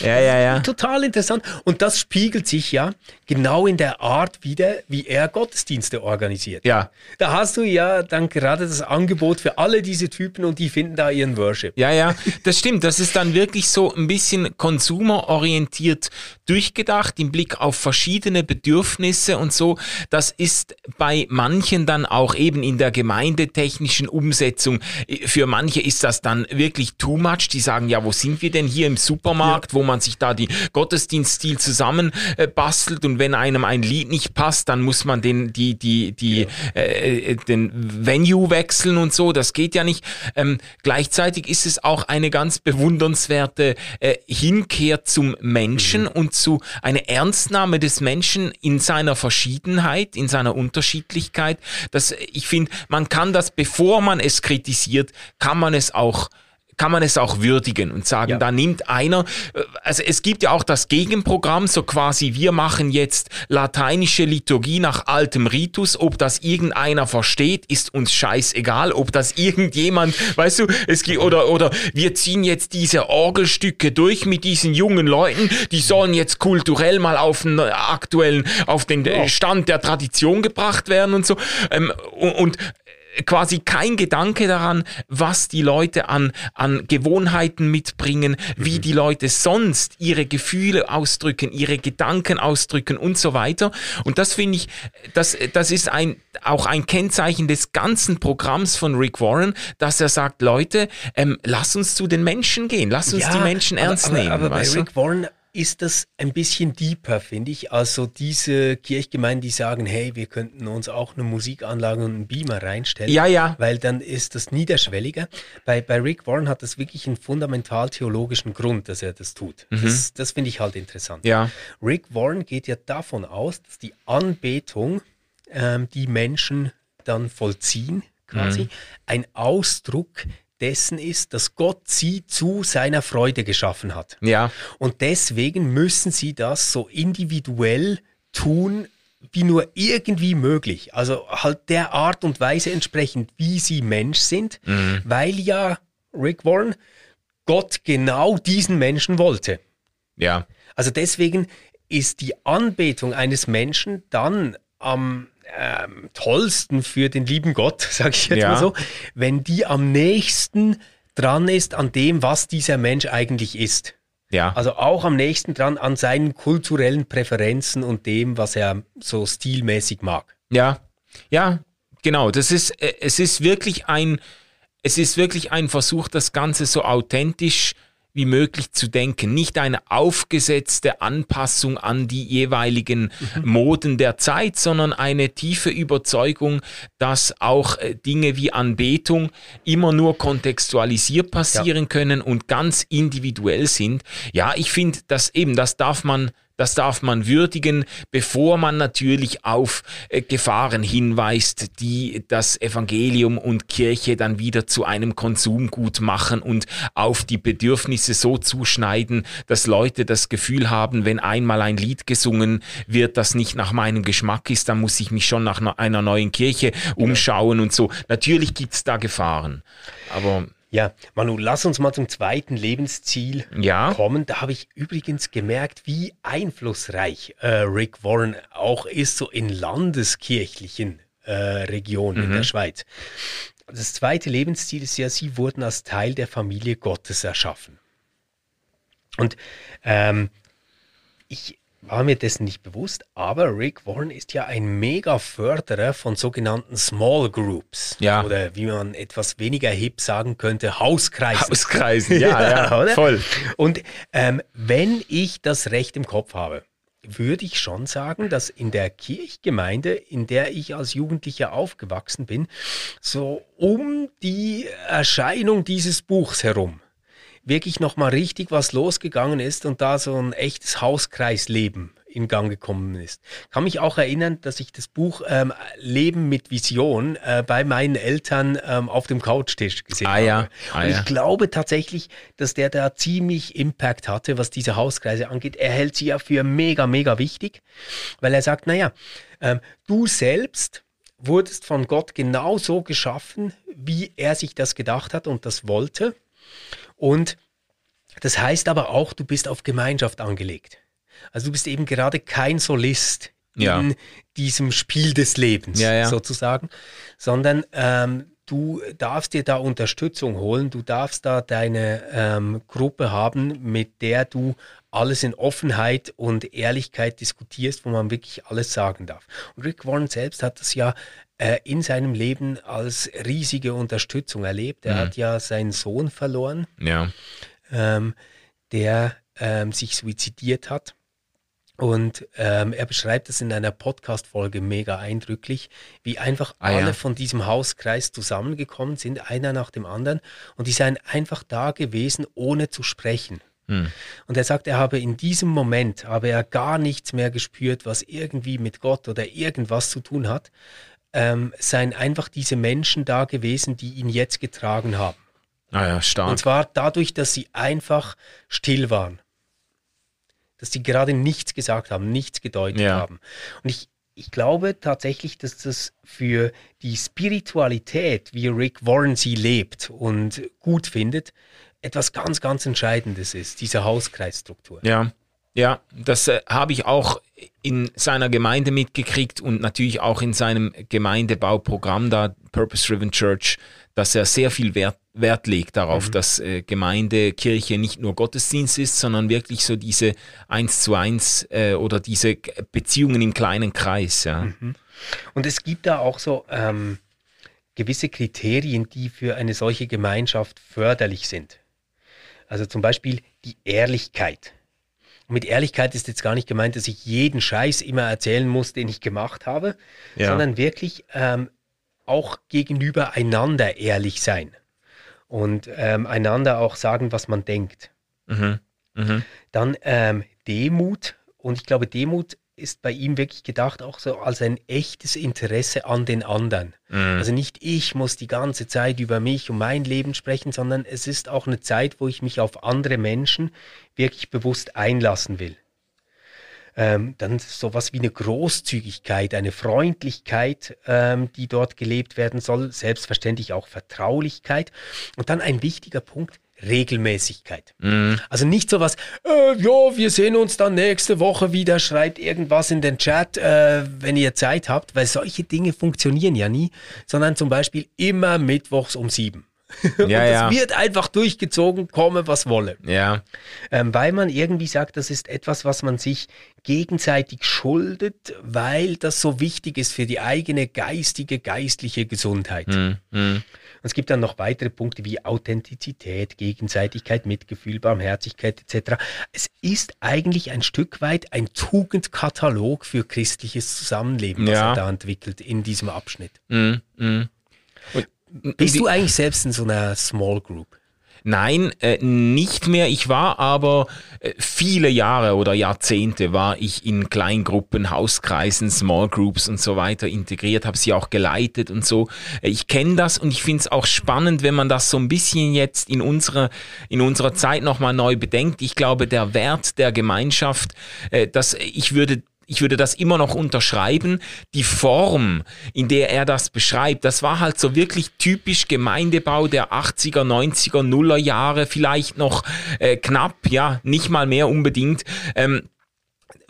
Ja, ja, ja. Total interessant. Und das spiegelt sich ja genau in der Art wieder, wie er Gottesdienste organisiert. Ja. Da hast du ja dann gerade das Angebot für alle diese Typen und die finden da ihren Worship. Ja, ja, das stimmt. Das ist dann wirklich so ein bisschen konsumerorientiert durchgedacht im Blick auf verschiedene Bedürfnisse und so. Das ist bei manchen dann auch eben in der gemeindetechnischen Umsetzung. Für manche ist das dann wirklich too much. Die sagen, ja, wo sind wir denn hier im Supermarkt, ja. wo man sich da die Gottesdienststil zusammen äh, bastelt und wenn einem ein Lied nicht passt, dann muss man den, die, die, die, ja. äh, den Venue wechseln und so. Das geht ja nicht. Ähm, gleichzeitig ist es auch eine ganz bewundernswerte äh, Hinkehr zum Menschen mhm. und zu einer Ernstnahme des Menschen in seiner Verschiedenheit, in seiner Unterschiedlichkeit. Das, ich finde, man kann das, bevor man es kritisiert, kann man es auch kann man es auch würdigen und sagen, ja. da nimmt einer, äh, also es gibt ja auch das Gegenprogramm, so quasi, wir machen jetzt lateinische Liturgie nach altem Ritus, ob das irgendeiner versteht, ist uns scheißegal, ob das irgendjemand, weißt du, es gibt, oder, oder wir ziehen jetzt diese Orgelstücke durch mit diesen jungen Leuten, die sollen jetzt kulturell mal auf den aktuellen, auf den Stand der Tradition gebracht werden und so. Ähm, und quasi kein Gedanke daran, was die Leute an, an Gewohnheiten mitbringen, wie mhm. die Leute sonst ihre Gefühle ausdrücken, ihre Gedanken ausdrücken und so weiter. Und das finde ich, das, das ist ein, auch ein Kennzeichen des ganzen Programms von Rick Warren, dass er sagt, Leute, ähm, lass uns zu den Menschen gehen, lass uns ja, die Menschen ernst aber, nehmen. Aber bei Rick Warren ist das ein bisschen deeper, finde ich. Also diese Kirchgemeinden, die sagen, hey, wir könnten uns auch eine Musikanlage und einen Beamer reinstellen. Ja, ja. Weil dann ist das niederschwelliger. Bei, bei Rick Warren hat das wirklich einen fundamental theologischen Grund, dass er das tut. Das, das finde ich halt interessant. Ja. Rick Warren geht ja davon aus, dass die Anbetung, ähm, die Menschen dann vollziehen, quasi, ein Ausdruck dessen ist, dass Gott sie zu seiner Freude geschaffen hat. Ja. Und deswegen müssen sie das so individuell tun, wie nur irgendwie möglich. Also halt der Art und Weise entsprechend, wie sie Mensch sind, weil ja Rick Warren Gott genau diesen Menschen wollte. Ja. Also deswegen ist die Anbetung eines Menschen dann am ähm, tollsten für den lieben Gott, sage ich jetzt Ja. mal so, wenn die am nächsten dran ist an dem, was dieser Mensch eigentlich ist. Ja. Also auch am nächsten dran an seinen kulturellen Präferenzen und dem, was er so stilmäßig mag. Ja, ja, genau. Das ist, äh, es ist wirklich ein, es ist wirklich ein Versuch, das Ganze so authentisch wie möglich zu denken. Nicht eine aufgesetzte Anpassung an die jeweiligen Moden der Zeit, sondern eine tiefe Überzeugung, dass auch äh, Dinge wie Anbetung immer nur kontextualisiert passieren können und ganz individuell sind. Ja, ich finde, dass eben, das darf man das darf man würdigen, bevor man natürlich auf äh, Gefahren hinweist, die das Evangelium und Kirche dann wieder zu einem Konsumgut machen und auf die Bedürfnisse so zuschneiden, dass Leute das Gefühl haben, wenn einmal ein Lied gesungen wird, das nicht nach meinem Geschmack ist, dann muss ich mich schon nach ne- einer neuen Kirche umschauen und so. Natürlich gibt es da Gefahren. Aber Ja, Manu, lass uns mal zum zweiten Lebensziel Ja. kommen. Da habe ich übrigens gemerkt, wie einflussreich äh, Rick Warren auch ist, so in landeskirchlichen äh, Regionen in der Schweiz. Das zweite Lebensziel ist ja, sie wurden als Teil der Familie Gottes erschaffen. Und ähm, ich war mir dessen nicht bewusst, aber Rick Warren ist ja ein mega Förderer von sogenannten Small Groups. Ja. Oder wie man etwas weniger hip sagen könnte, Hauskreisen. Auskreisen, ja, ja, oder? voll. Und ähm, wenn ich das Recht im Kopf habe, würde ich schon sagen, dass in der Kirchgemeinde, in der ich als Jugendlicher aufgewachsen bin, so um die Erscheinung dieses Buchs herum wirklich nochmal richtig was losgegangen ist und da so ein echtes Hauskreisleben in Gang gekommen ist. Kann mich auch erinnern, dass ich das Buch ähm, Leben mit Vision äh, bei meinen Eltern ähm, auf dem Couchtisch gesehen Ah ja, habe. ah und ja. ich glaube tatsächlich, dass der da ziemlich Impact hatte, was diese Hauskreise angeht. Er hält sie ja für mega, mega wichtig, weil er sagt, naja, ähm, du selbst wurdest von Gott genauso geschaffen, wie er sich das gedacht hat und das wollte. Und das heißt aber auch, du bist auf Gemeinschaft angelegt. Also du bist eben gerade kein Solist Ja. in diesem Spiel des Lebens Ja, ja. sozusagen, sondern ähm, du darfst dir da Unterstützung holen, du darfst da deine ähm, Gruppe haben, mit der du alles in Offenheit und Ehrlichkeit diskutierst, wo man wirklich alles sagen darf. Und Rick Warren selbst hat das ja äh, in seinem Leben als riesige Unterstützung erlebt. Mhm. Er hat ja seinen Sohn verloren Ja. ähm, der ähm, sich suizidiert hat. Und ähm, er beschreibt es in einer Podcast-Folge mega eindrücklich, wie einfach Ah, ja. alle von diesem Hauskreis zusammengekommen sind, einer nach dem anderen. Und die seien einfach da gewesen, ohne zu sprechen. Und er sagt, er habe in diesem Moment, habe er gar nichts mehr gespürt, was irgendwie mit Gott oder irgendwas zu tun hat. Ähm, seien einfach diese Menschen da gewesen, die ihn jetzt getragen haben. Ah ja, Und stark. zwar dadurch, dass sie einfach still waren. Dass sie gerade nichts gesagt haben, nichts gedeutet Ja. haben. Und ich, ich glaube tatsächlich, dass das für die Spiritualität, wie Rick Warren sie lebt und gut findet, etwas ganz, ganz Entscheidendes ist, diese Hauskreisstruktur. Ja, ja, das äh, habe ich auch in seiner Gemeinde mitgekriegt und natürlich auch in seinem Gemeindebauprogramm da, Purpose Driven Church, dass er sehr viel Wert, Wert legt darauf, dass äh, Gemeinde, Kirche nicht nur Gottesdienst ist, sondern wirklich so diese eins zu eins äh, oder diese Beziehungen im kleinen Kreis. Ja. Und es gibt da auch so ähm, gewisse Kriterien, die für eine solche Gemeinschaft förderlich sind. Also zum Beispiel die Ehrlichkeit. Und mit Ehrlichkeit ist jetzt gar nicht gemeint, dass ich jeden Scheiß immer erzählen muss, den ich gemacht habe, Ja. sondern wirklich ähm, auch gegenüber einander ehrlich sein und ähm, einander auch sagen, was man denkt. Mhm. Mhm. Dann ähm, Demut und ich glaube, Demut ist bei ihm wirklich gedacht auch so als ein echtes Interesse an den anderen. Mhm. Also nicht ich muss die ganze Zeit über mich und mein Leben sprechen, sondern es ist auch eine Zeit, wo ich mich auf andere Menschen wirklich bewusst einlassen will. Ähm, dann sowas wie eine Großzügigkeit, eine Freundlichkeit, ähm, die dort gelebt werden soll, selbstverständlich auch Vertraulichkeit. Und dann ein wichtiger Punkt, Regelmäßigkeit. Mhm. Also nicht sowas, äh, ja, wir sehen uns dann nächste Woche wieder, schreibt irgendwas in den Chat, äh, wenn ihr Zeit habt, weil solche Dinge funktionieren ja nie, sondern zum Beispiel immer mittwochs um sieben. Ja, Und ja. wird einfach durchgezogen, komme was wolle. Ja. Ähm, weil man irgendwie sagt, das ist etwas, was man sich gegenseitig schuldet, weil das so wichtig ist für die eigene geistige, geistliche Gesundheit. Mhm. Und es gibt dann noch weitere Punkte wie Authentizität, Gegenseitigkeit, Mitgefühl, Barmherzigkeit etc. Es ist eigentlich ein Stück weit ein Tugendkatalog für christliches Zusammenleben, was Ja. er da entwickelt in diesem Abschnitt. Mhm. Mhm. Bist du eigentlich selbst in so einer Small Group? Nein, äh, nicht mehr. Ich war aber äh, viele Jahre oder Jahrzehnte war ich in Kleingruppen, Hauskreisen, Small Groups und so weiter integriert, habe sie auch geleitet und so. Äh, Ich kenne das und ich finde es auch spannend, wenn man das so ein bisschen jetzt in unserer, in unserer Zeit nochmal neu bedenkt. Ich glaube, der Wert der Gemeinschaft, äh, dass ich würde ich würde das immer noch unterschreiben. Die Form, in der er das beschreibt, das war halt so wirklich typisch Gemeindebau der 80er, 90er, Nuller Jahre, vielleicht noch äh, knapp, ja, nicht mal mehr unbedingt. Ähm,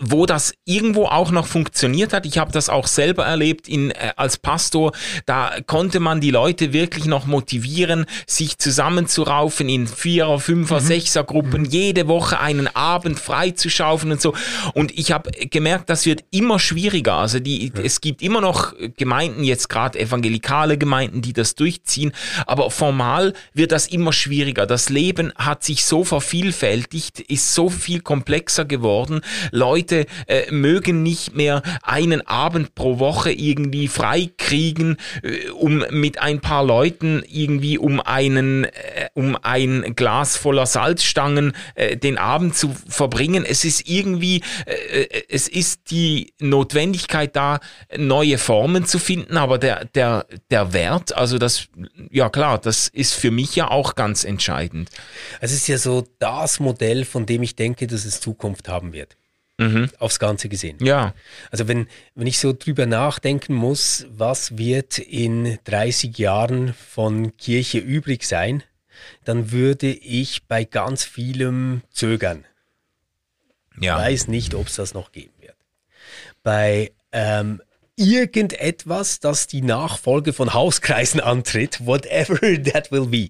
wo das irgendwo auch noch funktioniert hat. Ich habe das auch selber erlebt in, äh, als Pastor. Da konnte man die Leute wirklich noch motivieren, sich zusammenzuraufen in Vierer, Fünfer, Sechser Gruppen, jede Woche einen Abend freizuschaufeln und so. Und ich habe gemerkt, das wird immer schwieriger. Also die, es gibt immer noch Gemeinden, jetzt gerade evangelikale Gemeinden, die das durchziehen, aber formal wird das immer schwieriger. Das Leben hat sich so vervielfältigt, ist so viel komplexer geworden. Leute äh, mögen nicht mehr einen Abend pro Woche irgendwie freikriegen, äh, um mit ein paar Leuten irgendwie um einen, äh, um ein Glas voller Salzstangen äh, den Abend zu verbringen. Es ist irgendwie, äh, äh, es ist die Notwendigkeit da, neue Formen zu finden, aber der, der, der Wert, also das, ja klar, das ist für mich ja auch ganz entscheidend. Es ist ja so das Modell, von dem ich denke, dass es Zukunft haben wird. Aufs Ganze gesehen. Ja. Also wenn, wenn ich so drüber nachdenken muss, was wird in 30 Jahren von Kirche übrig sein, dann würde ich bei ganz vielem zögern. Ja. Weiß nicht, ob es das noch geben wird. Bei ähm, irgendetwas, das die Nachfolge von Hauskreisen antritt, whatever that will be,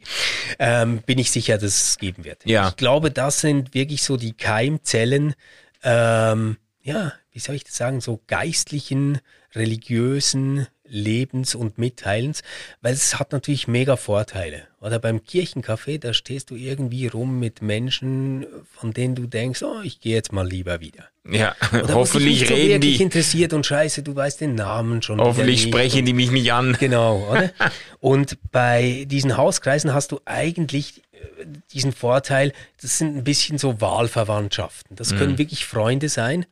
ähm, bin ich sicher, dass es geben wird. Ja. Ich glaube, das sind wirklich so die Keimzellen, ähm, ja, wie soll ich das sagen, so geistlichen, religiösen Lebens und Mitteilens, weil es hat natürlich mega Vorteile. Oder beim Kirchencafé, da stehst du irgendwie rum mit Menschen, von denen du denkst, oh, ich gehe jetzt mal lieber wieder. Ja, Oder hoffentlich so reden die, interessiert und scheiße, du weißt den Namen schon. hoffentlich sprechen die mich nicht an. Genau, oder? Und bei diesen Hauskreisen hast du eigentlich diesen Vorteil, das sind ein bisschen so Wahlverwandtschaften. Das können wirklich Freunde sein,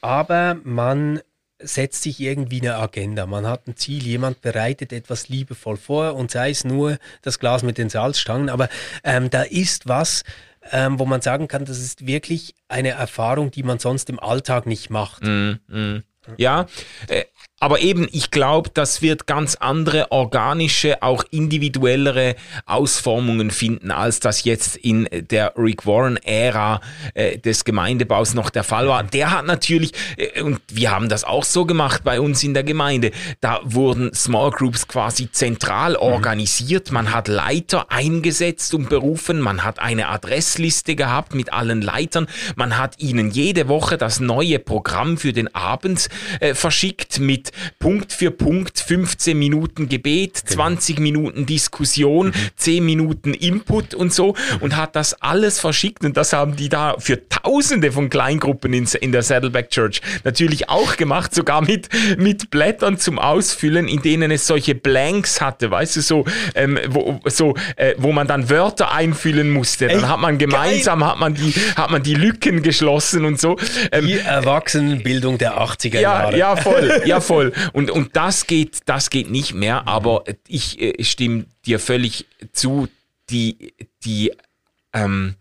aber man setzt sich irgendwie eine Agenda. Man hat ein Ziel, jemand bereitet etwas liebevoll vor und sei es nur das Glas mit den Salzstangen, aber ähm, da ist was, ähm, wo man sagen kann, das ist wirklich eine Erfahrung, die man sonst im Alltag nicht macht. Ja, äh, aber eben, ich glaube, das wird ganz andere organische, auch individuellere Ausformungen finden, als das jetzt in der Rick Warren-Ära äh, des Gemeindebaus noch der Fall war. Der hat natürlich, äh, und wir haben das auch so gemacht bei uns in der Gemeinde, da wurden Small Groups quasi zentral organisiert. Man hat Leiter eingesetzt und berufen, man hat eine Adressliste gehabt mit allen Leitern, man hat ihnen jede Woche das neue Programm für den Abend äh, verschickt mit Punkt für Punkt 15 Minuten Gebet, 20 genau. Minuten Diskussion, mhm. 10 Minuten Input und so und hat das alles verschickt und das haben die da für tausende von Kleingruppen in, in der Saddleback Church natürlich auch gemacht, sogar mit, mit Blättern zum Ausfüllen, in denen es solche Blanks hatte, weißt du, so, ähm, wo, so äh, wo man dann Wörter einfüllen musste. Dann Ey, hat man gemeinsam geil. hat man die, hat man die Lücken geschlossen und so. Ähm, die Erwachsenenbildung der 80er Jahre. Ja, voll, ja voll. Und, und das geht, das geht nicht mehr, aber ich äh, stimme dir völlig zu, die, die, ähm,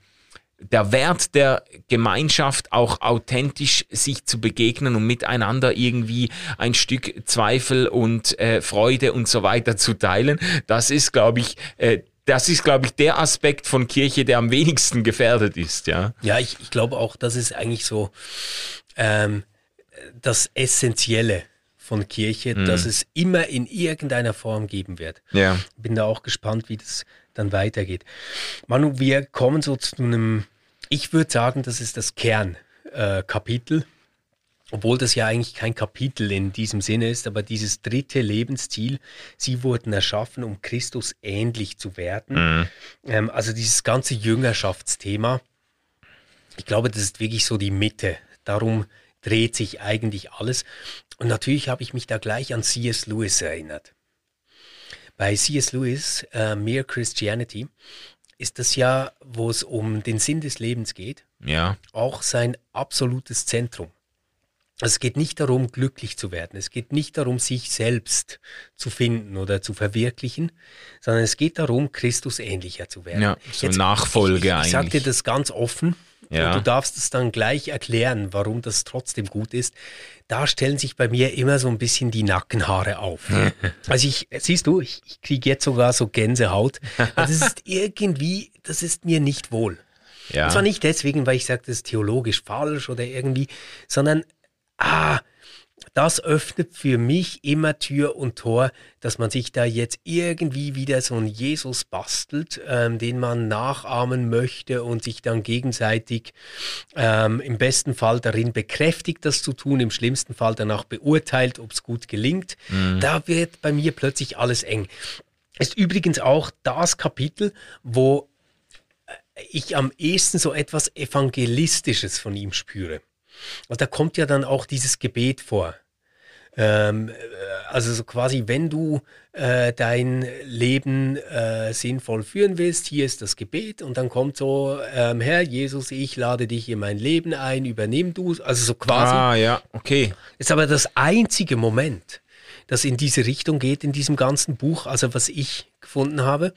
der Wert der Gemeinschaft auch authentisch sich zu begegnen und miteinander irgendwie ein Stück Zweifel und äh, Freude und so weiter zu teilen, das ist, glaube ich, äh, das ist, glaube ich, der Aspekt von Kirche, der am wenigsten gefährdet ist, ja. Ja, ich, ich glaube auch, das ist eigentlich so ähm, das Essentielle von Kirche, mhm. dass es immer in irgendeiner Form geben wird. Ja. Bin da auch gespannt, wie das dann weitergeht. Manu, wir kommen so zu einem, ich würde sagen, das ist das Kernkapitel. Äh, obwohl das ja eigentlich kein Kapitel in diesem Sinne ist, aber dieses dritte Lebensziel, sie wurden erschaffen, um Christus ähnlich zu werden. Mhm. Ähm, also dieses ganze Jüngerschaftsthema, ich glaube, das ist wirklich so die Mitte. Darum dreht sich eigentlich alles. Und natürlich habe ich mich da gleich an C.S. Lewis erinnert. Bei C.S. Lewis, äh, Mere Christianity, ist das ja, wo es um den Sinn des Lebens geht, ja. auch sein absolutes Zentrum. Es geht nicht darum, glücklich zu werden. Es geht nicht darum, sich selbst zu finden oder zu verwirklichen, sondern es geht darum, Christus ähnlicher zu werden. Ja, so Jetzt, Nachfolge ich, ich, eigentlich. Ich sage dir das ganz offen. Ja. Und du darfst es dann gleich erklären, warum das trotzdem gut ist. Da stellen sich bei mir immer so ein bisschen die Nackenhaare auf. also ich, siehst du, ich, ich kriege jetzt sogar so Gänsehaut. Das ist irgendwie, das ist mir nicht wohl. Ja. Und zwar nicht deswegen, weil ich sage, das ist theologisch falsch oder irgendwie, sondern ah, das öffnet für mich immer Tür und Tor, dass man sich da jetzt irgendwie wieder so einen Jesus bastelt, ähm, den man nachahmen möchte und sich dann gegenseitig ähm, im besten Fall darin bekräftigt, das zu tun, im schlimmsten Fall danach beurteilt, ob es gut gelingt. Mhm. Da wird bei mir plötzlich alles eng. Ist übrigens auch das Kapitel, wo äh, ich am ehesten so etwas Evangelistisches von ihm spüre. Und da kommt ja dann auch dieses Gebet vor. Ähm, äh, also so quasi, wenn du äh, dein Leben äh, sinnvoll führen willst, hier ist das Gebet und dann kommt so, ähm, Herr Jesus, ich lade dich in mein Leben ein, übernimm du, also so quasi. Ah ja, okay. Ist aber das einzige Moment, das in diese Richtung geht in diesem ganzen Buch, also was ich gefunden habe.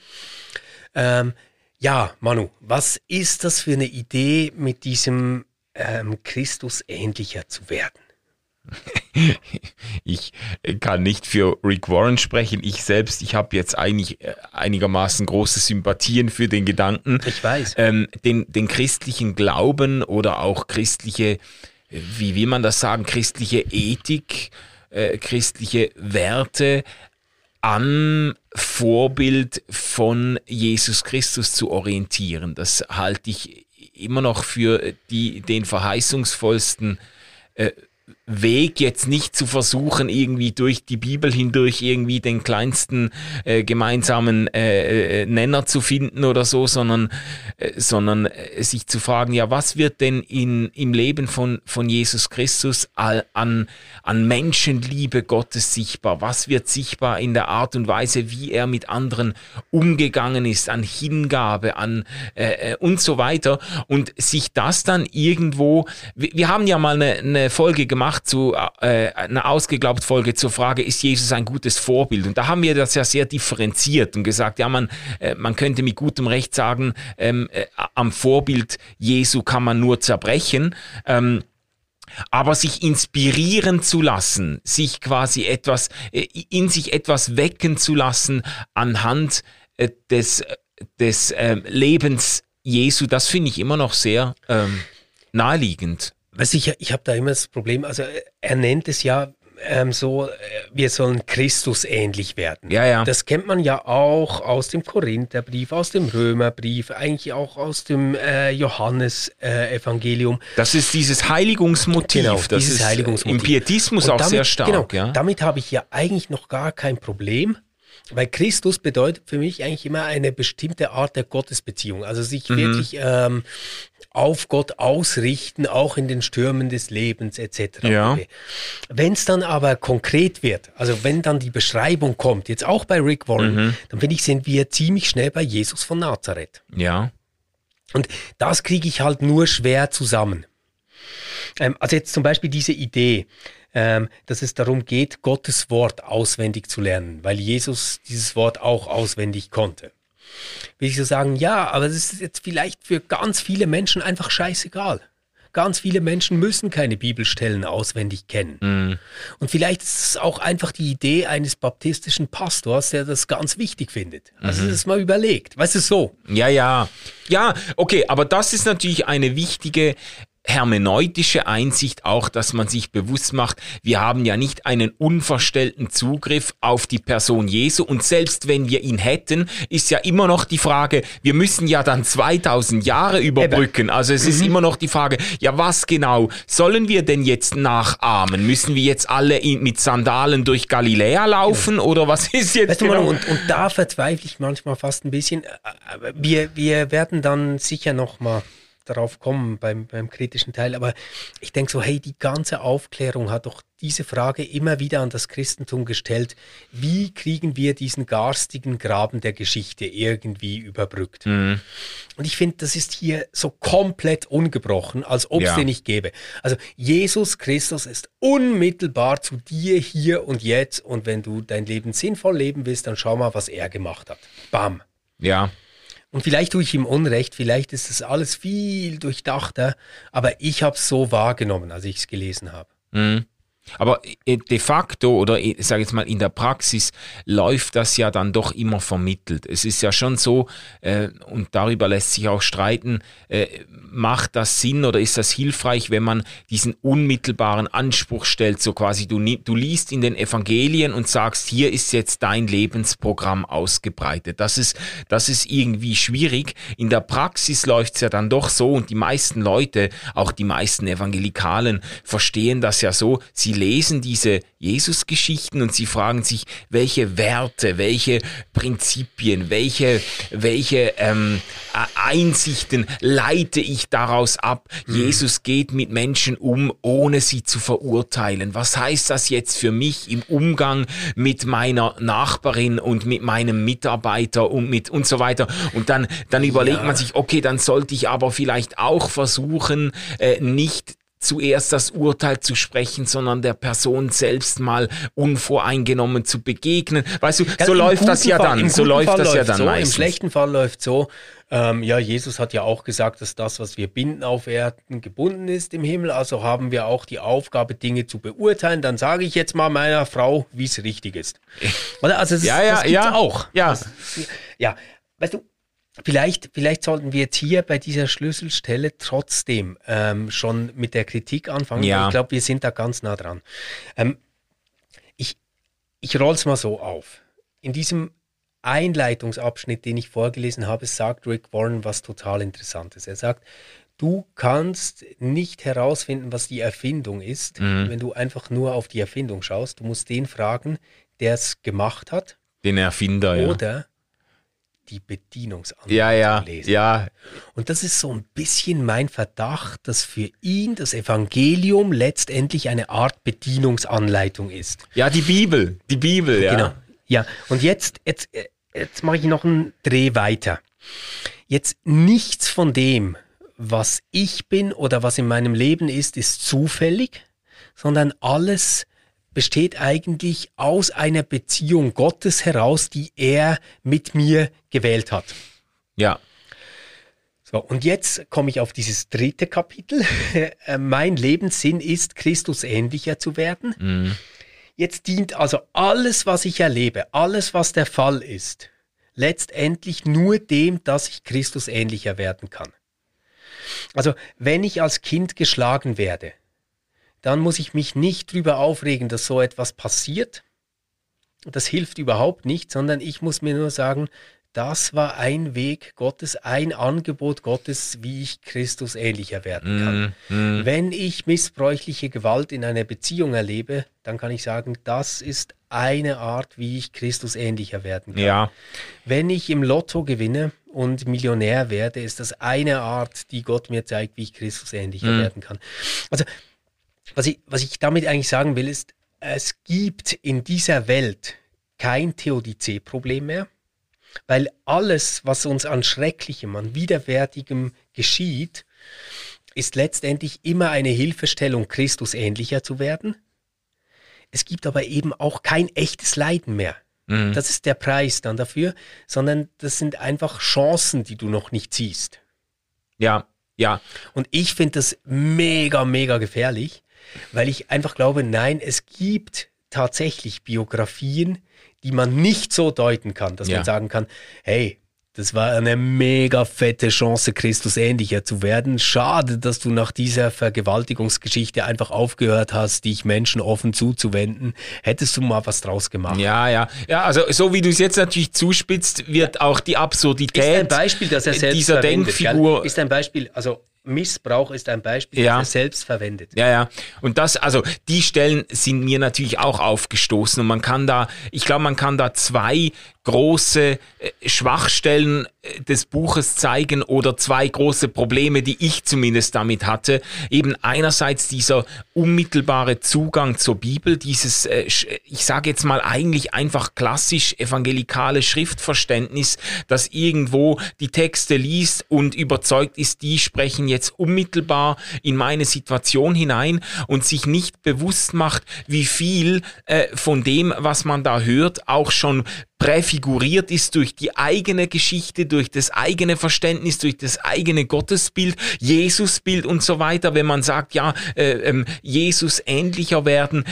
Ähm, ja, Manu, was ist das für eine Idee mit diesem ähm, Christus ähnlicher zu werden? ich kann nicht für Rick Warren sprechen. Ich selbst, ich habe jetzt eigentlich äh, einigermaßen große Sympathien für den Gedanken. Ich weiß. Ähm, den, den christlichen Glauben oder auch christliche, wie will man das sagen, christliche Ethik, äh, christliche Werte am Vorbild von Jesus Christus zu orientieren. Das halte ich immer noch für die, den verheißungsvollsten äh, Weg, jetzt nicht zu versuchen, irgendwie durch die Bibel hindurch irgendwie den kleinsten äh, gemeinsamen äh, äh, Nenner zu finden oder so, sondern, äh, sondern äh, sich zu fragen, ja, was wird denn in, im Leben von, von Jesus Christus an, an Menschenliebe Gottes sichtbar? Was wird sichtbar in der Art und Weise, wie er mit anderen umgegangen ist, an Hingabe, an äh, äh und so weiter? Und sich das dann irgendwo, wir, wir haben ja mal eine, eine Folge gemacht, gemacht zu äh, einer ausgeglaubt Folge zur Frage, ist Jesus ein gutes Vorbild? Und da haben wir das ja sehr differenziert und gesagt, ja, man, äh, man könnte mit gutem Recht sagen, ähm, äh, am Vorbild Jesu kann man nur zerbrechen. Ähm, aber sich inspirieren zu lassen, sich quasi etwas, äh, in sich etwas wecken zu lassen anhand äh, des, des äh, Lebens Jesu, das finde ich immer noch sehr ähm, naheliegend. Du, ich, ich habe da immer das Problem, also er nennt es ja, ähm, so, äh, wir sollen Christus ähnlich werden. Ja, ja. Das kennt man ja auch aus dem Korintherbrief, aus dem Römerbrief, eigentlich auch aus dem äh, Johannes-Evangelium. Das ist dieses Heiligungsmotiv. Genau, das dieses ist Heiligungsmotiv. im Pietismus Und auch damit, sehr stark. Genau, ja? damit habe ich ja eigentlich noch gar kein Problem. Weil Christus bedeutet für mich eigentlich immer eine bestimmte Art der Gottesbeziehung. Also sich Mhm. wirklich ähm, auf Gott ausrichten, auch in den Stürmen des Lebens etc. Ja. Wenn es dann aber konkret wird, also wenn dann die Beschreibung kommt, jetzt auch bei Rick Warren, Mhm. dann finde ich, sind wir ziemlich schnell bei Jesus von Nazareth. ja. Und das kriege ich halt nur schwer zusammen. Ähm, also jetzt zum Beispiel diese Idee, ähm, dass es darum geht, Gottes Wort auswendig zu lernen, weil Jesus dieses Wort auch auswendig konnte. Will ich so sagen, ja, aber das ist jetzt vielleicht für ganz viele Menschen einfach scheißegal. Ganz viele Menschen müssen keine Bibelstellen auswendig kennen. Und vielleicht ist es auch einfach die Idee eines baptistischen Pastors, der das ganz wichtig findet. Also das mal überlegt. Weißt du, so. Ja, ja. Ja, okay, aber das ist natürlich eine wichtige hermeneutische Einsicht auch, dass man sich bewusst macht, wir haben ja nicht einen unverstellten Zugriff auf die Person Jesu und selbst wenn wir ihn hätten, ist ja immer noch die Frage, wir müssen ja dann 2000 Jahre überbrücken. Also es ist immer noch die Frage, ja was genau sollen wir denn jetzt nachahmen? Müssen wir jetzt alle in, mit Sandalen durch Galiläa laufen oder was ist jetzt Weißt genau? Manu, und, und da verzweifle ich manchmal fast ein bisschen. Äh, Aber wir, wir werden dann sicher noch mal darauf kommen beim, beim kritischen Teil. Aber ich denke so, hey, die ganze Aufklärung hat doch diese Frage immer wieder an das Christentum gestellt. Wie kriegen wir diesen garstigen Graben der Geschichte irgendwie überbrückt? Mhm. Und ich finde, das ist hier so komplett ungebrochen, als ob es Ja. den nicht gäbe. Also Jesus Christus ist unmittelbar zu dir hier und jetzt. Und wenn du dein Leben sinnvoll leben willst, dann schau mal, was er gemacht hat. Bam. ja. Und vielleicht tue ich ihm Unrecht, vielleicht ist das alles viel durchdachter, aber ich habe es so wahrgenommen, als ich es gelesen habe. Mhm. Aber äh, de facto oder ich sage jetzt mal in der Praxis läuft das ja dann doch immer vermittelt. Es ist ja schon so, äh, und darüber lässt sich auch streiten, äh, macht das Sinn oder ist das hilfreich, wenn man diesen unmittelbaren Anspruch stellt, so quasi du, du liest in den Evangelien und sagst, hier ist jetzt dein Lebensprogramm ausgebreitet. Das ist, das ist irgendwie schwierig. In der Praxis läuft es ja dann doch so und die meisten Leute, auch die meisten Evangelikalen, verstehen das ja so, sie lesen diese Jesus-Geschichten und sie fragen sich, welche Werte, welche Prinzipien, welche, welche ähm, Einsichten leite ich daraus ab. Jesus geht mit Menschen um, ohne sie zu verurteilen. Was heißt das jetzt für mich im Umgang mit meiner Nachbarin und mit meinem Mitarbeiter und mit und so weiter? Und dann, dann überlegt man sich, okay, dann sollte ich aber vielleicht auch versuchen, äh, nicht zuerst das Urteil zu sprechen, sondern der Person selbst mal unvoreingenommen zu begegnen. Weißt du, so Im läuft das ja Fall- dann. im So läuft Fall das ja dann so, meistens. Im schlechten Fall läuft so. Ähm, ja, Jesus hat ja auch gesagt, dass das, was wir binden auf Erden, gebunden ist im Himmel. Also haben wir auch die Aufgabe, Dinge zu beurteilen. Dann sage ich jetzt mal meiner Frau, wie es richtig ist. Oder? Also das, Ja, ja, das ja. auch. Ja. Das, ja, weißt du, Vielleicht, vielleicht sollten wir jetzt hier bei dieser Schlüsselstelle trotzdem ähm, schon mit der Kritik anfangen. Ja. Ich glaube, wir sind da ganz nah dran. Ähm, ich ich rolle es mal so auf. In diesem Einleitungsabschnitt, den ich vorgelesen habe, sagt Rick Warren was total Interessantes. Er sagt, du kannst nicht herausfinden, was die Erfindung ist, Mhm. wenn du einfach nur auf die Erfindung schaust. Du musst den fragen, der es gemacht hat Den Erfinder, ja. oder die Bedienungsanleitung Ja, ja, lesen. ja. Und das ist so ein bisschen mein Verdacht, dass für ihn das Evangelium letztendlich eine Art Bedienungsanleitung ist. Ja, die Bibel, die Bibel, ja. Genau. Ja, und jetzt, jetzt, äh, jetzt mache ich noch einen Dreh weiter. Jetzt nichts von dem, was ich bin oder was in meinem Leben ist, ist zufällig, sondern alles besteht eigentlich aus einer Beziehung Gottes heraus, die er mit mir gewählt hat. Ja, So, und jetzt komme ich auf dieses dritte Kapitel. Äh, mein Lebenssinn ist, Christus ähnlicher zu werden. Jetzt dient also alles, was ich erlebe, alles, was der Fall ist, letztendlich nur dem, dass ich Christus ähnlicher werden kann. Also, wenn ich als Kind geschlagen werde, dann muss ich mich nicht drüber aufregen, dass so etwas passiert. Das hilft überhaupt nicht, sondern ich muss mir nur sagen, das war ein Weg Gottes, ein Angebot Gottes, wie ich Christus ähnlicher werden kann. Mm, Wenn ich missbräuchliche Gewalt in einer Beziehung erlebe, dann kann ich sagen, das ist eine Art, wie ich Christus ähnlicher werden kann. Ja, Wenn ich im Lotto gewinne und Millionär werde, ist das eine Art, die Gott mir zeigt, wie ich Christus ähnlicher Mhm. werden kann. Also, was ich, was ich damit eigentlich sagen will, ist, es gibt in dieser Welt kein Theodizee-Problem mehr, weil alles, was uns an Schrecklichem, an Widerwärtigem geschieht, ist letztendlich immer eine Hilfestellung, Christus ähnlicher zu werden. Es gibt aber eben auch kein echtes Leiden mehr. Das ist der Preis dann dafür, sondern das sind einfach Chancen, die du noch nicht siehst. ja, ja. Und ich finde das mega, mega gefährlich, weil ich einfach glaube, nein, es gibt tatsächlich Biografien, die man nicht so deuten kann, dass Ja. man sagen kann, hey, das war eine mega fette Chance, Christus ähnlicher zu werden. Schade, dass du nach dieser Vergewaltigungsgeschichte einfach aufgehört hast, dich Menschen offen zuzuwenden. Hättest du mal was draus gemacht. Ja, ja. Ja, also so wie du es jetzt natürlich zuspitzt, wird auch die Ist ein Absurdität Beispiel, das er selbst dieser Denkfigur Gell? Ist ein Beispiel, also Missbrauch ist ein Beispiel, Ja. das er selbst verwendet. Ja, ja. Und das, also die Stellen sind mir natürlich auch aufgestoßen und man kann da, ich glaube, man kann da zwei große äh, Schwachstellen äh, des Buches zeigen oder zwei große Probleme, die ich zumindest damit hatte. Eben einerseits dieser unmittelbare Zugang zur Bibel, dieses, äh, ich sage jetzt mal eigentlich einfach klassisch evangelikale Schriftverständnis, das irgendwo die Texte liest und überzeugt ist, die sprechen jetzt unmittelbar in meine Situation hinein und sich nicht bewusst macht, wie viel äh, von dem, was man da hört, auch schon präfiguriert ist durch die eigene Geschichte, durch das eigene Verständnis, durch das eigene Gottesbild, Jesusbild und so weiter. Wenn man sagt, ja, äh, ähm, Jesus ähnlicher werden,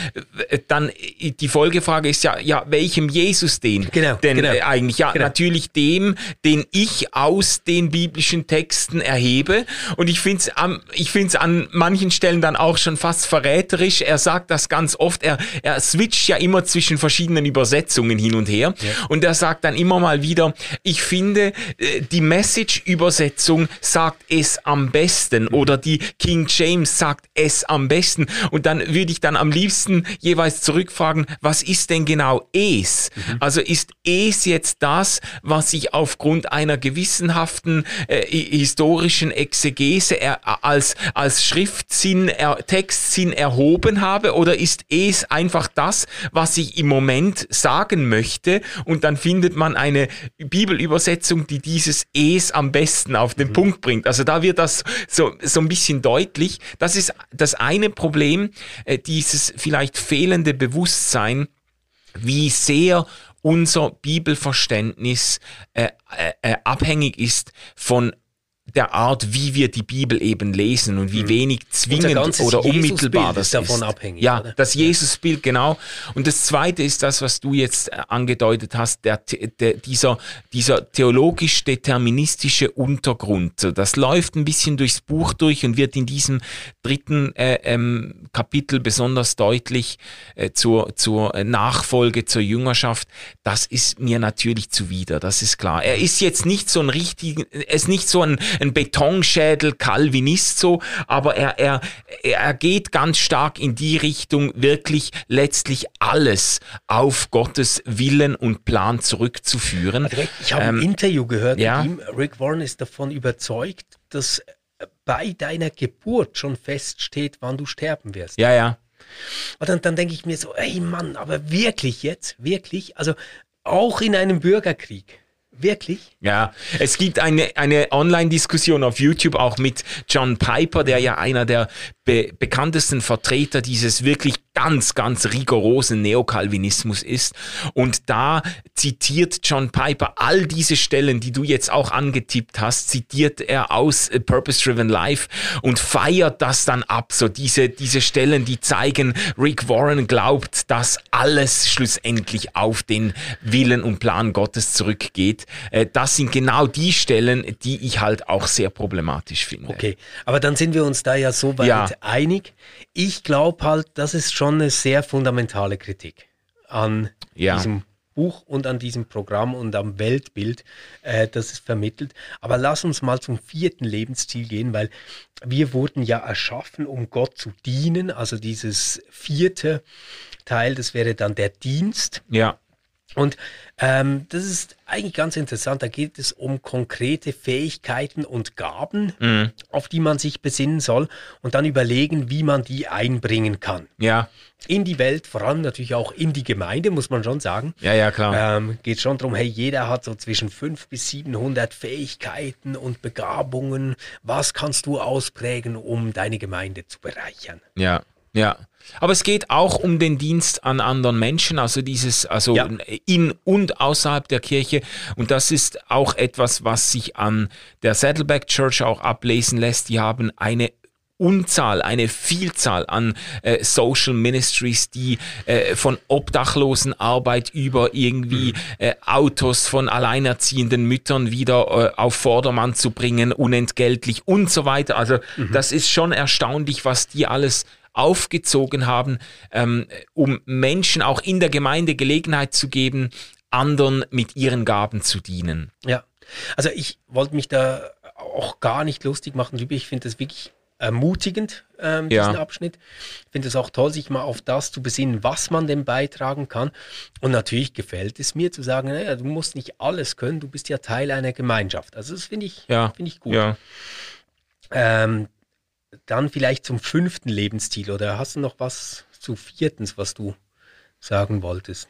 äh, dann äh, die Folgefrage ist ja, ja, welchem Jesus den? Genau, Denn genau. äh, eigentlich ja Genau. natürlich dem, den ich aus den biblischen Texten erhebe. Und ich finde es ich find's an manchen Stellen dann auch schon fast verräterisch. Er sagt das ganz oft. Er, er switcht ja immer zwischen verschiedenen Übersetzungen hin und her. Und er sagt dann immer mal wieder, ich finde, äh, die Message-Übersetzung sagt es am besten oder die King James sagt es am besten. Und dann würde ich dann am liebsten jeweils zurückfragen, was ist denn genau es? Also ist es jetzt das, was ich aufgrund einer gewissenhaften äh, hi- historischen Exegese er, als, als Schriftsinn, er, Textsinn erhoben habe? Oder ist es einfach das, was ich im Moment sagen möchte? Und dann findet man eine Bibelübersetzung, die dieses es am besten auf den Punkt bringt. Also da wird das so, so ein bisschen deutlich. Das ist das eine Problem, äh, dieses vielleicht fehlende Bewusstsein, wie sehr unser Bibelverständnis äh, äh, äh, abhängig ist von der Art, wie wir die Bibel eben lesen und wie wenig zwingend oder unmittelbar ist das davon ist. abhängig, Ja, oder? das Jesusbild, genau. Und das Zweite ist das, was du jetzt äh, angedeutet hast, der, der, dieser, dieser theologisch-deterministische Untergrund. So, Das läuft ein bisschen durchs Buch durch und wird in diesem dritten äh, ähm, Kapitel besonders deutlich äh, zur, zur äh, Nachfolge, zur Jüngerschaft. Das ist mir natürlich zuwider, das ist klar. Er ist jetzt nicht so ein richtig, er ist nicht so ein, ein Betonschädel Calvinist so, aber er, er, er geht ganz stark in die Richtung, wirklich letztlich alles auf Gottes Willen und Plan zurückzuführen. Ich habe Ähm, ein Interview gehört ja. mit ihm. Rick Warren ist davon überzeugt, dass bei deiner Geburt schon feststeht, wann du sterben wirst. Ja, ja. Und dann, dann denke ich mir so, ey Mann, aber wirklich jetzt, wirklich, also auch in einem Bürgerkrieg, wirklich? Ja, es gibt eine, eine Online-Diskussion auf YouTube auch mit John Piper, der ja einer der be bekanntesten Vertreter dieses wirklich ganz, ganz rigorosen Neokalvinismus ist. Und da zitiert John Piper all diese Stellen, die du jetzt auch angetippt hast, zitiert er aus Purpose Driven Life und feiert das dann ab. So diese, diese Stellen, die zeigen, Rick Warren glaubt, dass alles schlussendlich auf den Willen und Plan Gottes zurückgeht. Äh, das sind genau die Stellen, die ich halt auch sehr problematisch finde. Okay, aber dann sind wir uns da ja so weit ja. einig. Ich glaube halt, das ist schon eine sehr fundamentale Kritik an ja. diesem Buch und an diesem Programm und am Weltbild, äh, das es vermittelt. Aber lass uns mal zum vierten Lebensziel gehen, weil wir wurden ja erschaffen, um Gott zu dienen. Also dieses vierte Teil, das wäre dann der Dienst. Ja. Und ähm, das ist eigentlich ganz interessant. Da geht es um konkrete Fähigkeiten und Gaben, mhm. auf die man sich besinnen soll und dann überlegen, wie man die einbringen kann. Ja. In die Welt, vor allem natürlich auch in die Gemeinde, muss man schon sagen. Ja, ja, klar. Ähm, geht schon darum, hey, jeder hat so zwischen 500 bis 700 Fähigkeiten und Begabungen. Was kannst du ausprägen, um deine Gemeinde zu bereichern? Ja. Ja, aber es geht auch um den Dienst an anderen Menschen, also dieses, also ja. in und außerhalb der Kirche. Und das ist auch etwas, was sich an der Saddleback Church auch ablesen lässt. Die haben eine Unzahl, eine Vielzahl an äh, Social Ministries, die äh, von Obdachlosenarbeit über irgendwie mhm. äh, Autos von alleinerziehenden Müttern wieder äh, auf Vordermann zu bringen, unentgeltlich und so weiter. Also mhm. das ist schon erstaunlich, was die alles aufgezogen haben, ähm, um Menschen auch in der Gemeinde Gelegenheit zu geben, anderen mit ihren Gaben zu dienen. Ja, also ich wollte mich da auch gar nicht lustig machen. Ich finde das wirklich ermutigend, ähm, diesen ja. Abschnitt. Ich finde es auch toll, sich mal auf das zu besinnen, was man denn beitragen kann. Und natürlich gefällt es mir zu sagen, naja, du musst nicht alles können, du bist ja Teil einer Gemeinschaft. Also das finde ich, ja. Find ich gut. Ja. Ähm, dann vielleicht zum fünften Lebensziel oder hast du noch was zu viertens, was du sagen wolltest?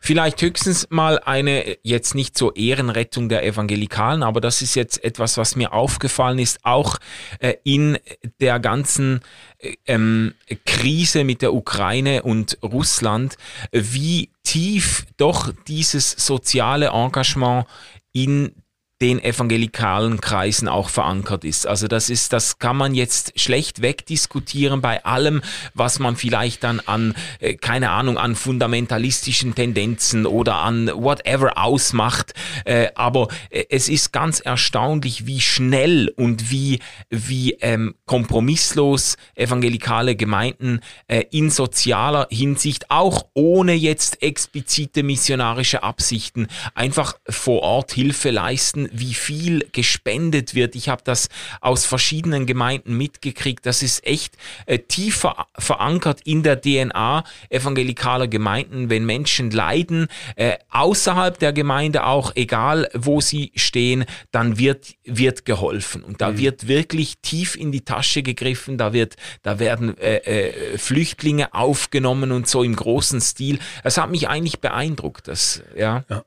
Vielleicht höchstens mal eine jetzt nicht so Ehrenrettung der Evangelikalen, aber das ist jetzt etwas, was mir aufgefallen ist, auch äh, in der ganzen äh, ähm, Krise mit der Ukraine und Russland, wie tief doch dieses soziale Engagement in den evangelikalen Kreisen auch verankert ist. Also das ist, das kann man jetzt schlecht wegdiskutieren bei allem, was man vielleicht dann an, äh, keine Ahnung, an fundamentalistischen Tendenzen oder an whatever ausmacht. Äh, aber äh, es ist ganz erstaunlich, wie schnell und wie, wie ähm, kompromisslos evangelikale Gemeinden äh, in sozialer Hinsicht, auch ohne jetzt explizite missionarische Absichten, einfach vor Ort Hilfe leisten wie viel gespendet wird. Ich habe das aus verschiedenen Gemeinden mitgekriegt. Das ist echt äh, tief ver verankert in der DNA evangelikaler Gemeinden. Wenn Menschen leiden, äh, außerhalb der Gemeinde auch, egal wo sie stehen, dann wird, wird geholfen. Und da mhm. wird wirklich tief in die Tasche gegriffen. Da wird, da werden äh, äh, Flüchtlinge aufgenommen und so im großen Stil. Es hat mich eigentlich beeindruckt. Das, ja. ja.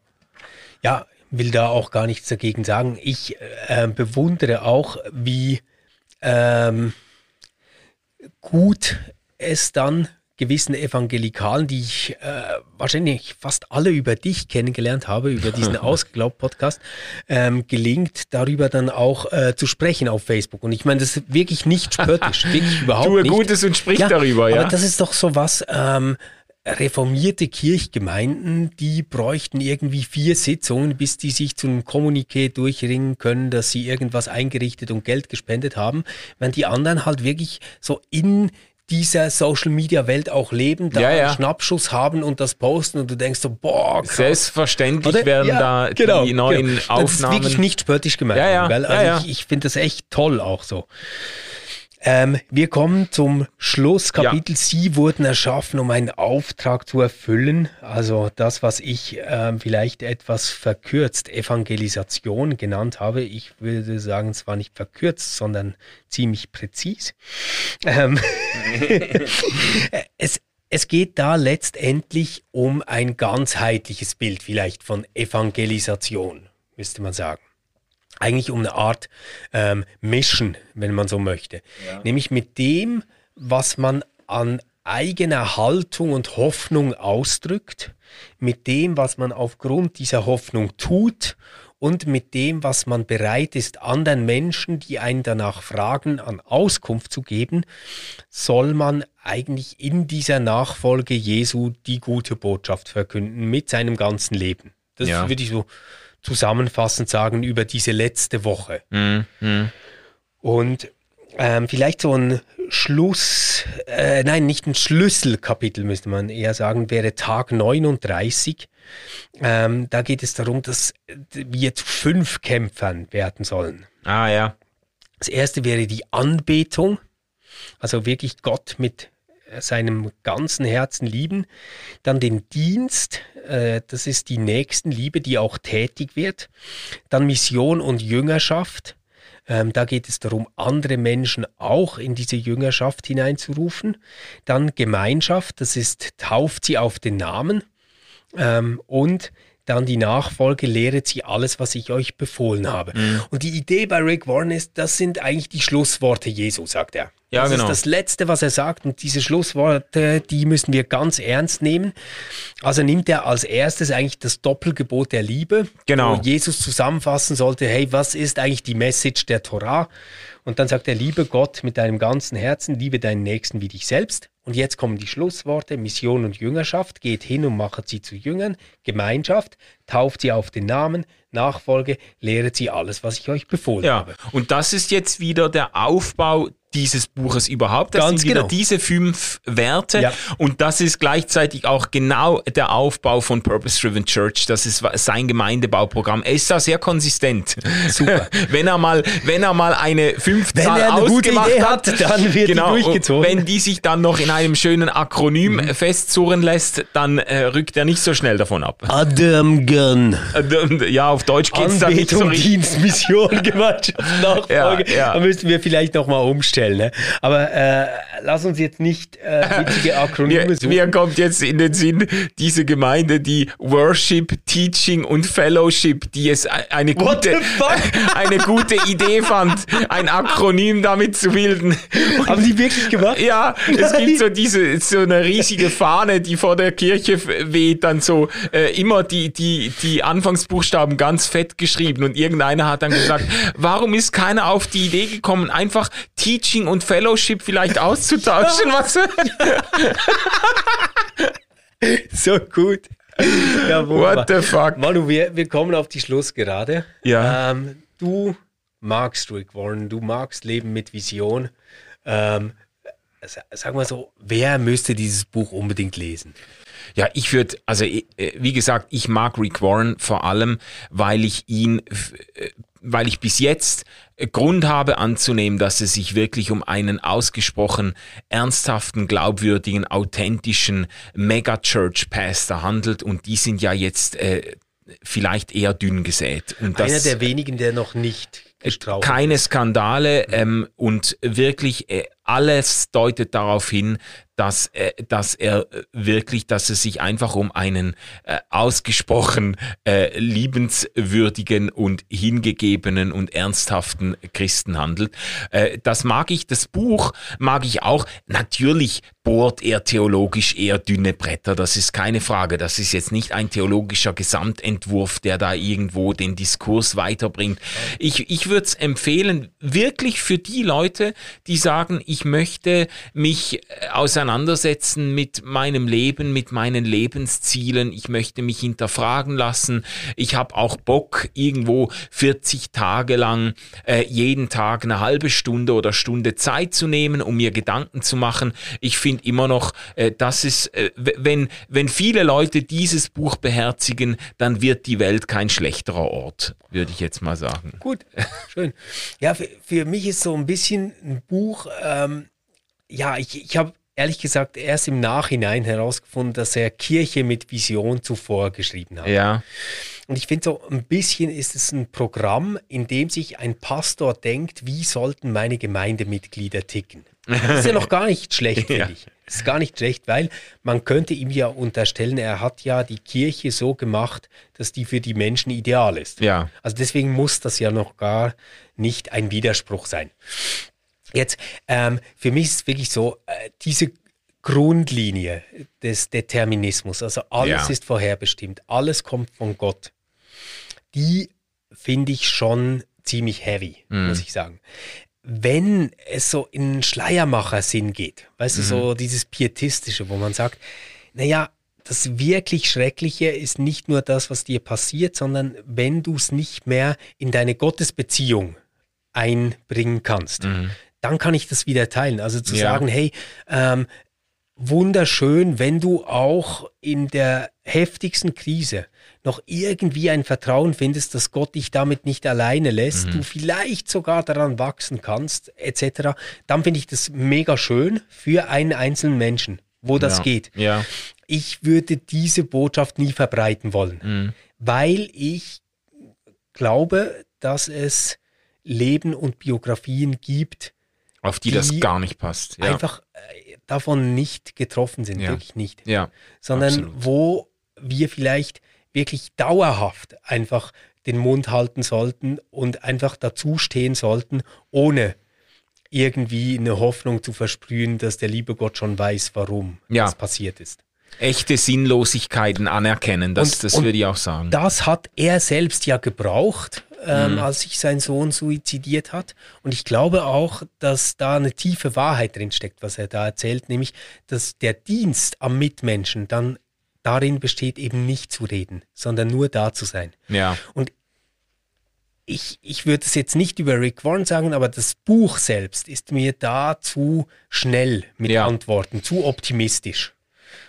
Ja, will da auch gar nichts dagegen sagen. Ich äh, bewundere auch, wie ähm, gut es dann gewissen Evangelikalen, die ich äh, wahrscheinlich fast alle über dich kennengelernt habe, über diesen Ausgeglaubt-Podcast, ähm, gelingt, darüber dann auch äh, zu sprechen auf Facebook. Und ich meine, das ist wirklich nicht spöttisch, wirklich überhaupt Tue nicht. Gutes und sprich ja, darüber, ja. Aber das ist doch so was, ähm, reformierte Kirchgemeinden, die bräuchten irgendwie vier Sitzungen, bis die sich zu einem Kommuniqué durchringen können, dass sie irgendwas eingerichtet und Geld gespendet haben, wenn die anderen halt wirklich so in dieser Social Media Welt auch leben, da ja, ja. einen Schnappschuss haben und das posten und du denkst so, boah, krass. Selbstverständlich Oder? werden ja, da genau, die neuen genau. Aufnahmen. Das ist wirklich nicht spöttisch gemeint. Ja, ja, also ich, ich finde das echt toll auch so. Ähm, wir kommen zum Schlusskapitel. Ja. Sie wurden erschaffen, um einen Auftrag zu erfüllen. Also das, was ich ähm, vielleicht etwas verkürzt Evangelisation genannt habe. Ich würde sagen, zwar nicht verkürzt, sondern ziemlich präzis. Ähm, es, es geht da letztendlich um ein ganzheitliches Bild vielleicht von Evangelisation, müsste man sagen eigentlich um eine Art ähm, Mission, wenn man so möchte. Ja. Nämlich mit dem, was man an eigene Haltung und Hoffnung ausdrückt, mit dem, was man aufgrund dieser Hoffnung tut und mit dem, was man bereit ist, anderen Menschen, die einen danach fragen, an Auskunft zu geben, soll man eigentlich in dieser Nachfolge Jesu die gute Botschaft verkünden mit seinem ganzen Leben. Das Ja. würde ich so zusammenfassend sagen über diese letzte Woche. Mhm. Mhm. Und ähm, vielleicht so ein Schluss, äh, nein, nicht ein Schlüsselkapitel müsste man eher sagen, wäre Tag 39. Ähm, da geht es darum, dass wir zu fünf Kämpfern werden sollen. Ah ja. Das erste wäre die Anbetung, also wirklich Gott mit seinem ganzen Herzen lieben. Dann den Dienst, äh, das ist die Nächstenliebe, die auch tätig wird. Dann Mission und Jüngerschaft. Ähm, da geht es darum, andere Menschen auch in diese Jüngerschaft hineinzurufen. Dann Gemeinschaft, das ist, tauft sie auf den Namen. Ähm, und dann die Nachfolge, lehret sie alles, was ich euch befohlen habe. Mhm. Und die Idee bei Rick Warren ist, das sind eigentlich die Schlussworte Jesu, sagt er. Ja, das genau. ist das Letzte, was er sagt. Und diese Schlussworte, die müssen wir ganz ernst nehmen. Also nimmt er als erstes eigentlich das Doppelgebot der Liebe, Genau. wo Jesus zusammenfassen sollte, hey, was ist eigentlich die Message der Torah? Und dann sagt er, liebe Gott mit deinem ganzen Herzen, liebe deinen Nächsten wie dich selbst. Und jetzt kommen die Schlussworte, Mission und Jüngerschaft, geht hin und machet sie zu Jüngern, Gemeinschaft, tauft sie auf den Namen, Nachfolge, lehret sie alles, was ich euch befohlen Ja, habe. und das ist jetzt wieder der Aufbau dieses Buches überhaupt. Das Ganz sind genau. diese fünf Werte. Ja. Und das ist gleichzeitig auch genau der Aufbau von Purpose Driven Church. Das ist sein Gemeindebauprogramm. Er ist da sehr konsistent. Super. wenn er mal, wenn er mal eine Fünfzahl Wenn ausgemacht hat, hat, dann wird die genau, durchgezogen. und Wenn die sich dann noch in einem schönen Akronym Mhm. festzurren lässt, dann äh, rückt er nicht so schnell davon ab. Adam Gun. Äh, Ja, auf Deutsch geht's dann nicht so Anbetung, richtig. Dienst, Mission, Gemeinschaft, Nachfolge. Ja, ja. Da müssten wir vielleicht nochmal umstellen. Ne? Aber äh, lass uns jetzt nicht äh, witzige Akronyme Mir, suchen. mir kommt jetzt in den Sinn diese Gemeinde, die Worship, Teaching und Fellowship, die es e- eine gute, eine gute Idee fand, ein Akronym damit zu bilden. Haben die wirklich gemacht? Ja, es gibt so diese so eine riesige Fahne, die vor der Kirche weht, dann so äh, immer die die die Anfangsbuchstaben ganz fett geschrieben und irgendeiner hat dann gesagt, warum ist keiner auf die Idee gekommen, einfach Teaching und Fellowship vielleicht auszutauschen, was? So gut. Ja, What the fuck? Manu, wir, wir kommen auf die Schlussgerade. Ja. Ähm, du magst Rick Warren, du magst Leben mit Vision. Ähm, sa- sag mal so, wer müsste dieses Buch unbedingt lesen? Ja, ich würde, also äh, wie gesagt, ich mag Rick Warren vor allem, weil ich ihn, äh, weil ich bis jetzt äh, Grund habe anzunehmen, dass es sich wirklich um einen ausgesprochen ernsthaften, glaubwürdigen, authentischen Mega-Church-Pastor handelt. Und die sind ja jetzt äh, vielleicht eher dünn gesät. Und Einer das, der wenigen, der noch nicht gestraucht keine Skandale ähm, und wirklich äh, alles deutet darauf hin, dass, äh, dass er äh, wirklich, dass es sich einfach um einen äh, ausgesprochen äh, liebenswürdigen und hingegebenen und ernsthaften Christen handelt. Äh, das mag ich, das Buch mag ich auch. Natürlich bohrt er theologisch eher dünne Bretter, das ist keine Frage. Das ist jetzt nicht ein theologischer Gesamtentwurf, der da irgendwo den Diskurs weiterbringt. Ich, ich würde es empfehlen, wirklich für die Leute, die sagen, ich möchte mich äh, auseinandersetzen mit meinem Leben, mit meinen Lebenszielen, ich möchte mich hinterfragen lassen, ich habe auch Bock, irgendwo 40 Tage lang äh, jeden Tag eine halbe Stunde oder Stunde Zeit zu nehmen, um mir Gedanken zu machen. Ich finde immer noch, äh, das ist, äh, wenn, wenn viele Leute dieses Buch beherzigen, dann wird die Welt kein schlechterer Ort, würde ich jetzt mal sagen. Gut, schön. Ja, für, für mich ist so ein bisschen ein Buch, ähm, ja, ich, ich habe ehrlich gesagt erst im Nachhinein herausgefunden, dass er Kirche mit Vision zuvor geschrieben hat. Ja, Und ich finde so ein bisschen ist es ein Programm, in dem sich ein Pastor denkt, wie sollten meine Gemeindemitglieder ticken. Das ist ja noch gar nicht schlecht, finde Ja. ich. Das ist gar nicht schlecht, weil man könnte ihm ja unterstellen, er hat ja die Kirche so gemacht, dass die für die Menschen ideal ist. Ja. Also deswegen muss das ja noch gar nicht ein Widerspruch sein. Jetzt, ähm, für mich ist es wirklich so, äh, diese Grundlinie des Determinismus, also alles Ja. ist vorherbestimmt, alles kommt von Gott, die finde ich schon ziemlich heavy, Mhm. muss ich sagen. Wenn es so in Schleiermacher-Sinn geht, weißt du, Mhm. so dieses Pietistische, wo man sagt, naja, das wirklich Schreckliche ist nicht nur das, was dir passiert, sondern wenn du es nicht mehr in deine Gottesbeziehung einbringen kannst, dann kann ich das wieder teilen. Also zu. Ja. sagen, hey, ähm, wunderschön, wenn du auch in der heftigsten Krise noch irgendwie ein Vertrauen findest, dass Gott dich damit nicht alleine lässt, Mhm. du vielleicht sogar daran wachsen kannst, etc., dann finde ich das mega schön für einen einzelnen Menschen, wo das ja. geht. Ja. Ich würde diese Botschaft nie verbreiten wollen, Mhm. weil ich glaube, dass es Leben und Biografien gibt, Auf die, das Die gar nicht passt. Ja. einfach äh, davon nicht getroffen sind, Ja. wirklich nicht. ja. Sondern absolut. wo wir vielleicht wirklich dauerhaft einfach den Mund halten sollten und einfach dazu stehen sollten, ohne irgendwie eine Hoffnung zu versprühen, dass der liebe Gott schon weiß, warum Ja. das passiert ist. Echte Sinnlosigkeiten anerkennen, das, Und- das und würde ich auch sagen. Das hat er selbst ja gebraucht, Mhm. ähm, als sich sein Sohn suizidiert hat. Und ich glaube auch, dass da eine tiefe Wahrheit drin steckt, was er da erzählt, nämlich, dass der Dienst am Mitmenschen dann darin besteht, eben nicht zu reden, sondern nur da zu sein. ja. Und ich, ich würde es jetzt nicht über Rick Warren sagen, aber das Buch selbst ist mir da zu schnell mit Ja. Antworten, zu optimistisch.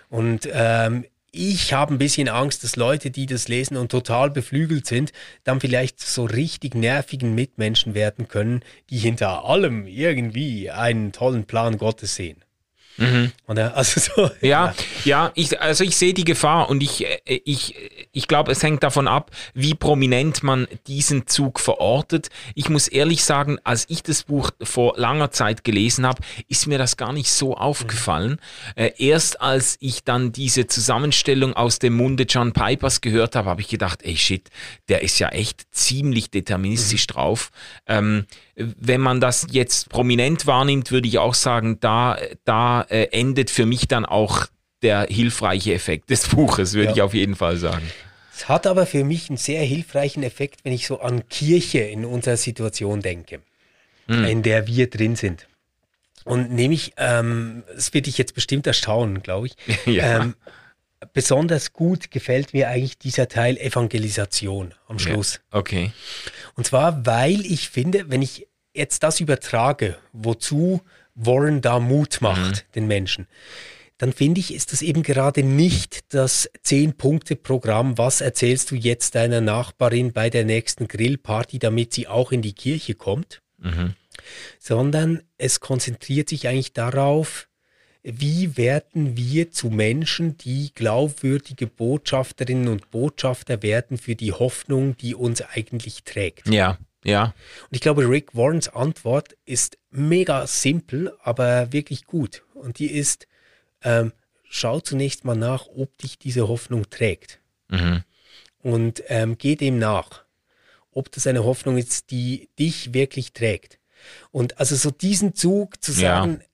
Und ähm, ich habe ein bisschen Angst, dass Leute, die das lesen und total beflügelt sind, dann vielleicht so richtig nervigen Mitmenschen werden können, die hinter allem irgendwie einen tollen Plan Gottes sehen. Oder? Also so, Ja, ja, ich, also ich sehe die Gefahr und ich, äh, ich, ich glaube, es hängt davon ab, wie prominent man diesen Zug verortet. Ich muss ehrlich sagen, als ich das Buch vor langer Zeit gelesen habe, ist mir das gar nicht so aufgefallen. Äh, erst als ich dann diese Zusammenstellung aus dem Munde John Pipers gehört habe, habe ich gedacht, ey shit, der ist ja echt ziemlich deterministisch drauf. Ähm, wenn man das jetzt prominent wahrnimmt, würde ich auch sagen, da, da äh, endet für mich dann auch der hilfreiche Effekt des Buches, würde Ja. ich auf jeden Fall sagen. Es hat aber für mich einen sehr hilfreichen Effekt, wenn ich so an Kirche in unserer Situation denke, in der wir drin sind. Und nämlich, ähm, das wird dich jetzt bestimmt erstaunen, glaube ich. Ja. Ähm, besonders gut gefällt mir eigentlich dieser Teil Evangelisation am Schluss. Okay. Und zwar, weil ich finde, wenn ich jetzt das übertrage, wozu Warren da Mut macht, den Menschen, dann finde ich, ist das eben gerade nicht das Zehn-Punkte-Programm, was erzählst du jetzt deiner Nachbarin bei der nächsten Grillparty, damit sie auch in die Kirche kommt, sondern es konzentriert sich eigentlich darauf, wie werden wir zu Menschen, die glaubwürdige Botschafterinnen und Botschafter werden für die Hoffnung, die uns eigentlich trägt. Ja, ja. Und ich glaube, Rick Warrens Antwort ist mega simpel, aber wirklich gut. Und die ist, ähm, schau zunächst mal nach, ob dich diese Hoffnung trägt. Und ähm, geh dem nach, ob das eine Hoffnung ist, die dich wirklich trägt. Und also so diesen Zug zu Ja. sagen, äh,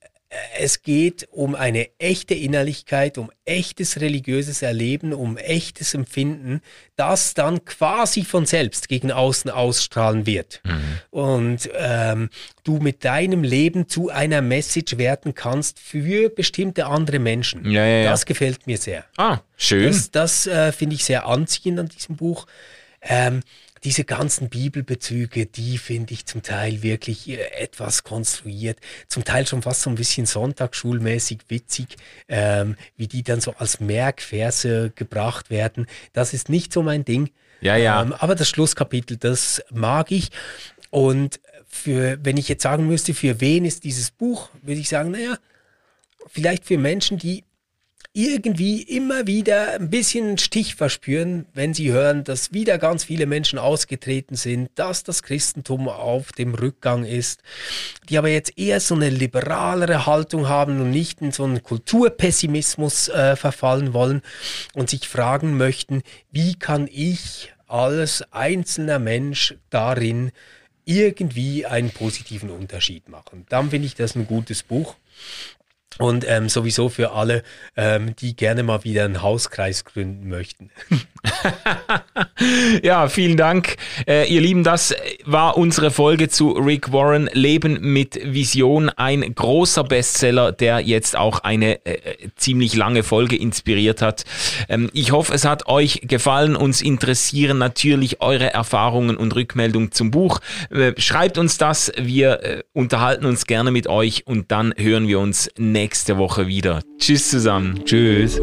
es geht um eine echte Innerlichkeit, um echtes religiöses Erleben, um echtes Empfinden, das dann quasi von selbst gegen außen ausstrahlen wird. Und ähm, du mit deinem Leben zu einer Message werden kannst für bestimmte andere Menschen. Ja, ja, ja. Das gefällt mir sehr. Ah, schön. Das, das äh, finde ich sehr anziehend an diesem Buch. Ähm, diese ganzen Bibelbezüge, die finde ich zum Teil wirklich äh, etwas konstruiert, zum Teil schon fast so ein bisschen sonntagsschulmäßig witzig, ähm, wie die dann so als Merkverse gebracht werden. Das ist nicht so mein Ding. Ja, ja. Ähm, aber das Schlusskapitel, das mag ich. Und für, wenn ich jetzt sagen müsste, für wen ist dieses Buch, würde ich sagen, naja, vielleicht für Menschen, die irgendwie immer wieder ein bisschen Stich verspüren, wenn sie hören, dass wieder ganz viele Menschen ausgetreten sind, dass das Christentum auf dem Rückgang ist, die aber jetzt eher so eine liberalere Haltung haben und nicht in so einen Kulturpessimismus äh, verfallen wollen und sich fragen möchten, wie kann ich als einzelner Mensch darin irgendwie einen positiven Unterschied machen. Dann finde ich das ein gutes Buch. Und ähm, sowieso für alle, ähm, die gerne mal wieder einen Hauskreis gründen möchten. ja, vielen Dank. Äh, ihr Lieben, das war unsere Folge zu Rick Warren, Leben mit Vision, ein großer Bestseller, der jetzt auch eine äh, ziemlich lange Folge inspiriert hat. Ähm, ich hoffe, es hat euch gefallen. Uns interessieren natürlich eure Erfahrungen und Rückmeldungen zum Buch. Äh, schreibt uns das, wir äh, unterhalten uns gerne mit euch und dann hören wir uns nächste Woche wieder. Tschüss zusammen. Tschüss.